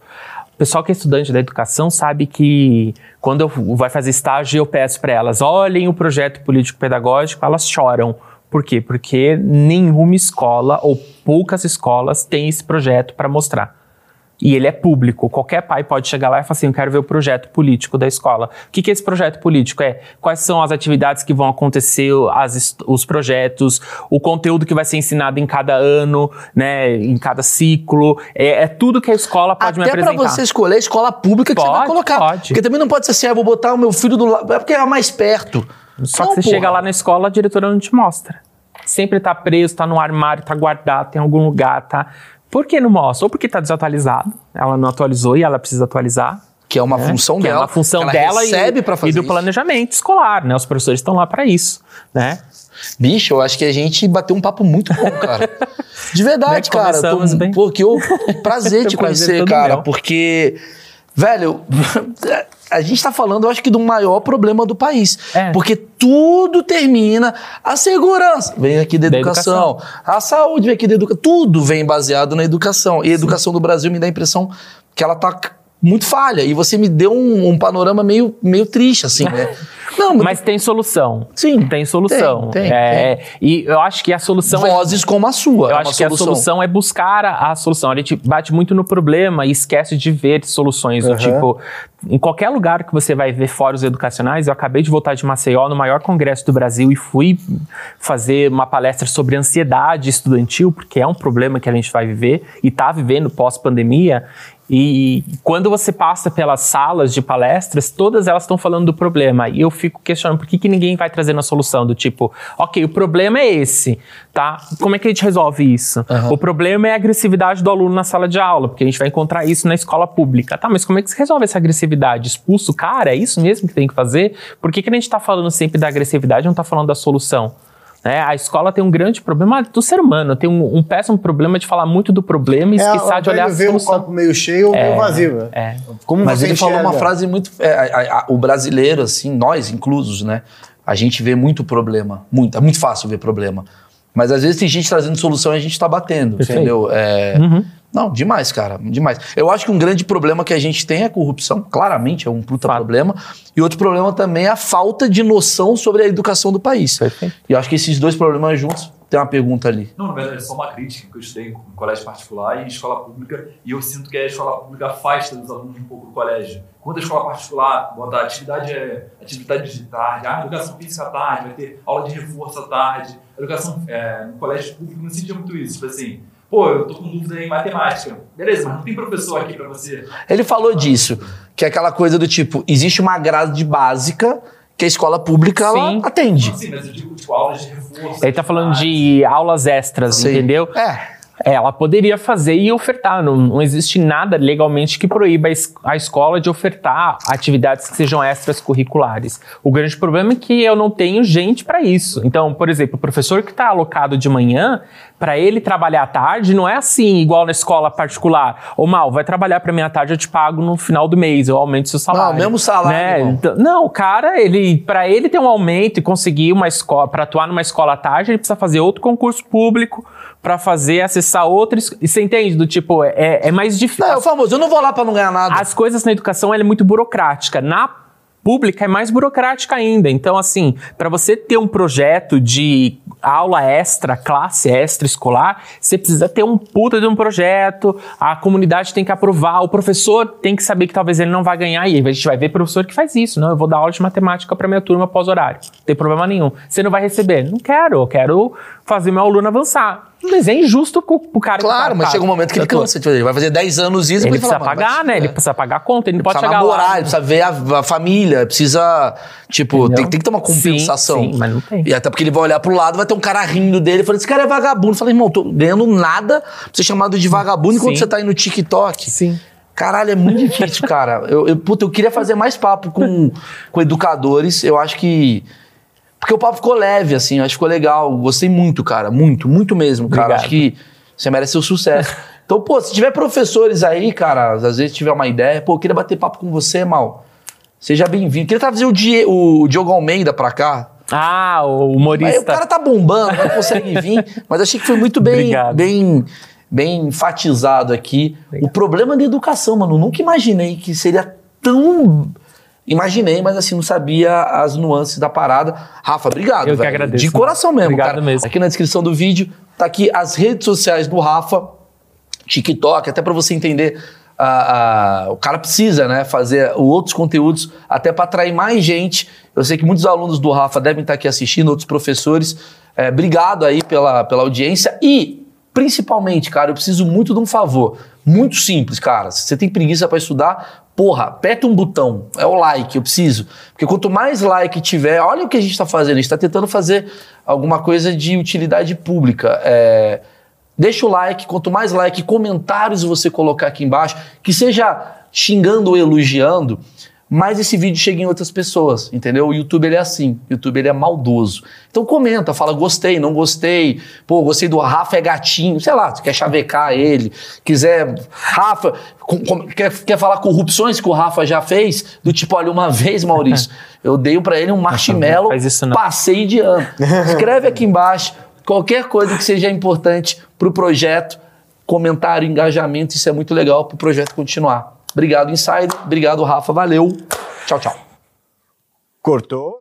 O pessoal que é estudante da educação sabe que quando eu vai fazer estágio eu peço para elas, olhem o projeto político pedagógico, elas choram. Por quê? Porque nenhuma escola ou poucas escolas têm esse projeto para mostrar. E ele é público. Qualquer pai pode chegar lá e falar assim: Eu quero ver o projeto político da escola. O que, que é esse projeto político? É quais são as atividades que vão acontecer, as os projetos, o conteúdo que vai ser ensinado em cada ano, né, em cada ciclo. É, é tudo que a escola pode me Até pra apresentar. você escolher a escola pública que você vai Pode, colocar. pode. Porque também não pode ser assim, ah, eu vou botar o meu filho do lado. É porque é mais perto. Só Não, que você porra. chega lá na escola, a diretora não te mostra. Sempre tá preso, tá no armário, tá guardado, tem algum lugar, tá. Por que não mostra? Ou porque tá desatualizado, ela não atualizou e ela precisa atualizar. Que é uma função que dela. é uma função dela recebe e, fazer e do isso. planejamento escolar, né? Os professores estão lá para isso, né? Bicho, eu acho que a gente bateu um papo muito bom, cara. De verdade, Né, cara. Tô, bem. Pô, que eu, prazer te O prazer conhecer, cara. meu. Porque, velho, a gente tá falando, eu acho que do maior problema do país. É. Porque tudo termina. A segurança vem aqui da Da educação. A saúde vem aqui da educação. Tudo vem baseado na educação. E a educação do Brasil me dá a impressão que ela tá muito falha. E você me deu um, um panorama meio, meio triste, assim, né? Não, Mas tem solução. Sim, Tem solução. tem, tem, é, E eu acho que a solução é vozes como a sua. Eu é acho que a solução é buscar a, a solução. A gente bate muito no problema e esquece de ver soluções. do Uhum. Tipo, em qualquer lugar que você vai ver fóruns educacionais, eu acabei de voltar de Maceió, no maior congresso do Brasil, e fui fazer uma palestra sobre ansiedade estudantil, porque é um problema que a gente vai viver e está vivendo pós-pandemia. E quando você passa pelas salas de palestras, todas elas estão falando do problema. E eu fico questionando por que, que ninguém vai trazendo a solução do tipo, ok, o problema é esse, tá? Como é que a gente resolve isso? O problema é a agressividade do aluno na sala de aula, porque a gente vai encontrar isso na escola pública. Tá, mas como é que se resolve essa agressividade? Expulso o cara? É isso mesmo que tem que fazer? Por que, que a gente tá falando sempre da agressividade e não tá falando da solução? Né? A escola tem um grande problema do ser humano, tem um, um péssimo problema de falar muito do problema e É, esquecer de olhar a ver o solução. copo meio cheio ou meio vazio. né? É. Como Mas você ele falou uma enxerga? frase muito. é, a- a- o brasileiro, assim, nós inclusos, né? A gente vê muito problema. Muito. É muito fácil ver problema. Mas às vezes tem gente trazendo solução e a gente tá batendo, Perfeito. entendeu? É, Uhum. Não, demais, cara. Demais. Eu acho que um grande problema que a gente tem é a corrupção. Claramente é um puta Fato. problema. E outro problema também é a falta de noção sobre a educação do país. Perfeito. E eu acho que esses dois problemas juntos. Tem uma pergunta ali. Não, na verdade, é só uma crítica que eu estudei em colégio particular e em escola pública, e eu sinto que a escola pública afasta os alunos um pouco do colégio. Quando a escola particular bota atividade, é, atividade de tarde, ah, educação física à tarde, vai ter aula de reforço à tarde, educação é, no colégio público não sentia muito isso. Tipo assim, pô, eu tô com dúvida em matemática. Beleza, mas não tem professor aqui pra você. Ele falou disso, que é aquela coisa do tipo, existe uma grade básica que a escola pública ela Sim. atende. Sim, mas eu digo, tipo, aulas de reforço. Ele tá falando de aulas extras, Sei. entendeu? É. Ela poderia fazer e ofertar. Não, não existe nada legalmente que proíba a, es- a escola de ofertar atividades que sejam extras curriculares. O grande problema é que eu não tenho gente para isso. Então, por exemplo, o professor que está alocado de manhã, para ele trabalhar à tarde, não é assim, igual na escola particular. Ô, Mal, vai trabalhar para mim à tarde, eu te pago no final do mês, eu aumento seu salário. mesmo salário, Né? Então, não, o cara, ele, para ele ter um aumento e conseguir uma escola, para atuar numa escola à tarde, ele precisa fazer outro concurso público para fazer acessar outros. E você entende? Do tipo, é, é mais difícil. Não, é o famoso, eu não vou lá pra não ganhar nada. As coisas na educação ela é muito burocrática. Na pública é mais burocrática ainda. Então, assim, para você ter um projeto de aula extra, classe extra escolar, você precisa ter um puta de um projeto, a comunidade tem que aprovar, o professor tem que saber que talvez ele não vai ganhar, e a gente vai ver professor que faz isso, não, eu vou dar aula de matemática para minha turma pós-horário, não tem problema nenhum. Você não vai receber? Não quero, eu quero fazer meu aluno avançar. Mas é injusto pro, pro cara Claro, que mas tá- chega um momento que ele tá- cansa fazer. Ele vai fazer 10 anos isso Ele depois precisa fala, pagar, vai- né? Ele é. precisa pagar a conta, ele não pode precisa chegar namorar, lá. ele precisa ver a, a família, precisa, tipo, tem, tem que ter uma compensação. Sim, sim, mas não tem. E até porque ele vai olhar pro lado, vai ter um cara rindo dele, falando, esse cara é vagabundo. Falei, irmão, tô ganhando nada pra ser chamado de vagabundo enquanto Sim. você tá aí no TikTok. Sim. Caralho, é muito difícil, cara. Eu, eu, puta, eu queria fazer mais papo com, com educadores. Eu acho que. Porque o papo ficou leve, assim, acho que ficou legal. Gostei muito, cara. Muito, muito mesmo, cara. Obrigado. Acho que você merece o sucesso. Então, pô, se tiver professores aí, cara, às vezes tiver uma ideia, pô, eu queria bater papo com você, mal. Seja bem-vindo. Queria trazer o, Die, o Diogo Almeida pra cá. Ah, o Aí humorista. o cara tá bombando, não consegue vir, mas achei que foi muito bem, Obrigado. bem, bem enfatizado aqui. O problema da educação, mano. Eu nunca imaginei que seria tão. Imaginei, mas assim, não sabia as nuances da parada. Rafa, obrigado. Eu que velho. agradeço, De coração mesmo, Obrigado cara. mesmo. Aqui na descrição do vídeo tá aqui as redes sociais do Rafa, TikTok, até pra você entender. ah, ah, o cara precisa, né, fazer outros conteúdos até pra atrair mais gente. Eu sei que muitos alunos do Rafa devem estar aqui assistindo, outros professores. É, obrigado aí pela, pela audiência e, principalmente, cara, eu preciso muito de um favor. Muito simples, cara. Se você tem preguiça pra estudar, porra, aperta um botão. É o like, eu preciso. Porque quanto mais like tiver, olha o que a gente tá fazendo. A gente tá tentando fazer alguma coisa de utilidade pública. É, Deixa o like, quanto mais like, comentários você colocar aqui embaixo, que seja xingando ou elogiando, mais esse vídeo chega em outras pessoas, entendeu? O YouTube ele é assim, o YouTube ele é maldoso. Então comenta, fala gostei, não gostei, pô, gostei do Rafa é gatinho, sei lá, quer chavecar ele, quiser, Rafa, com- com- quer, quer falar corrupções que o Rafa já fez, do tipo, olha, uma vez, Maurício, eu dei pra ele um marshmallow, passei de ano. Escreve aqui embaixo qualquer coisa que seja importante para o projeto, comentário, engajamento, isso é muito legal para o projeto continuar. Obrigado, Insider. Obrigado, Rafa. Valeu. Tchau, tchau. Cortou.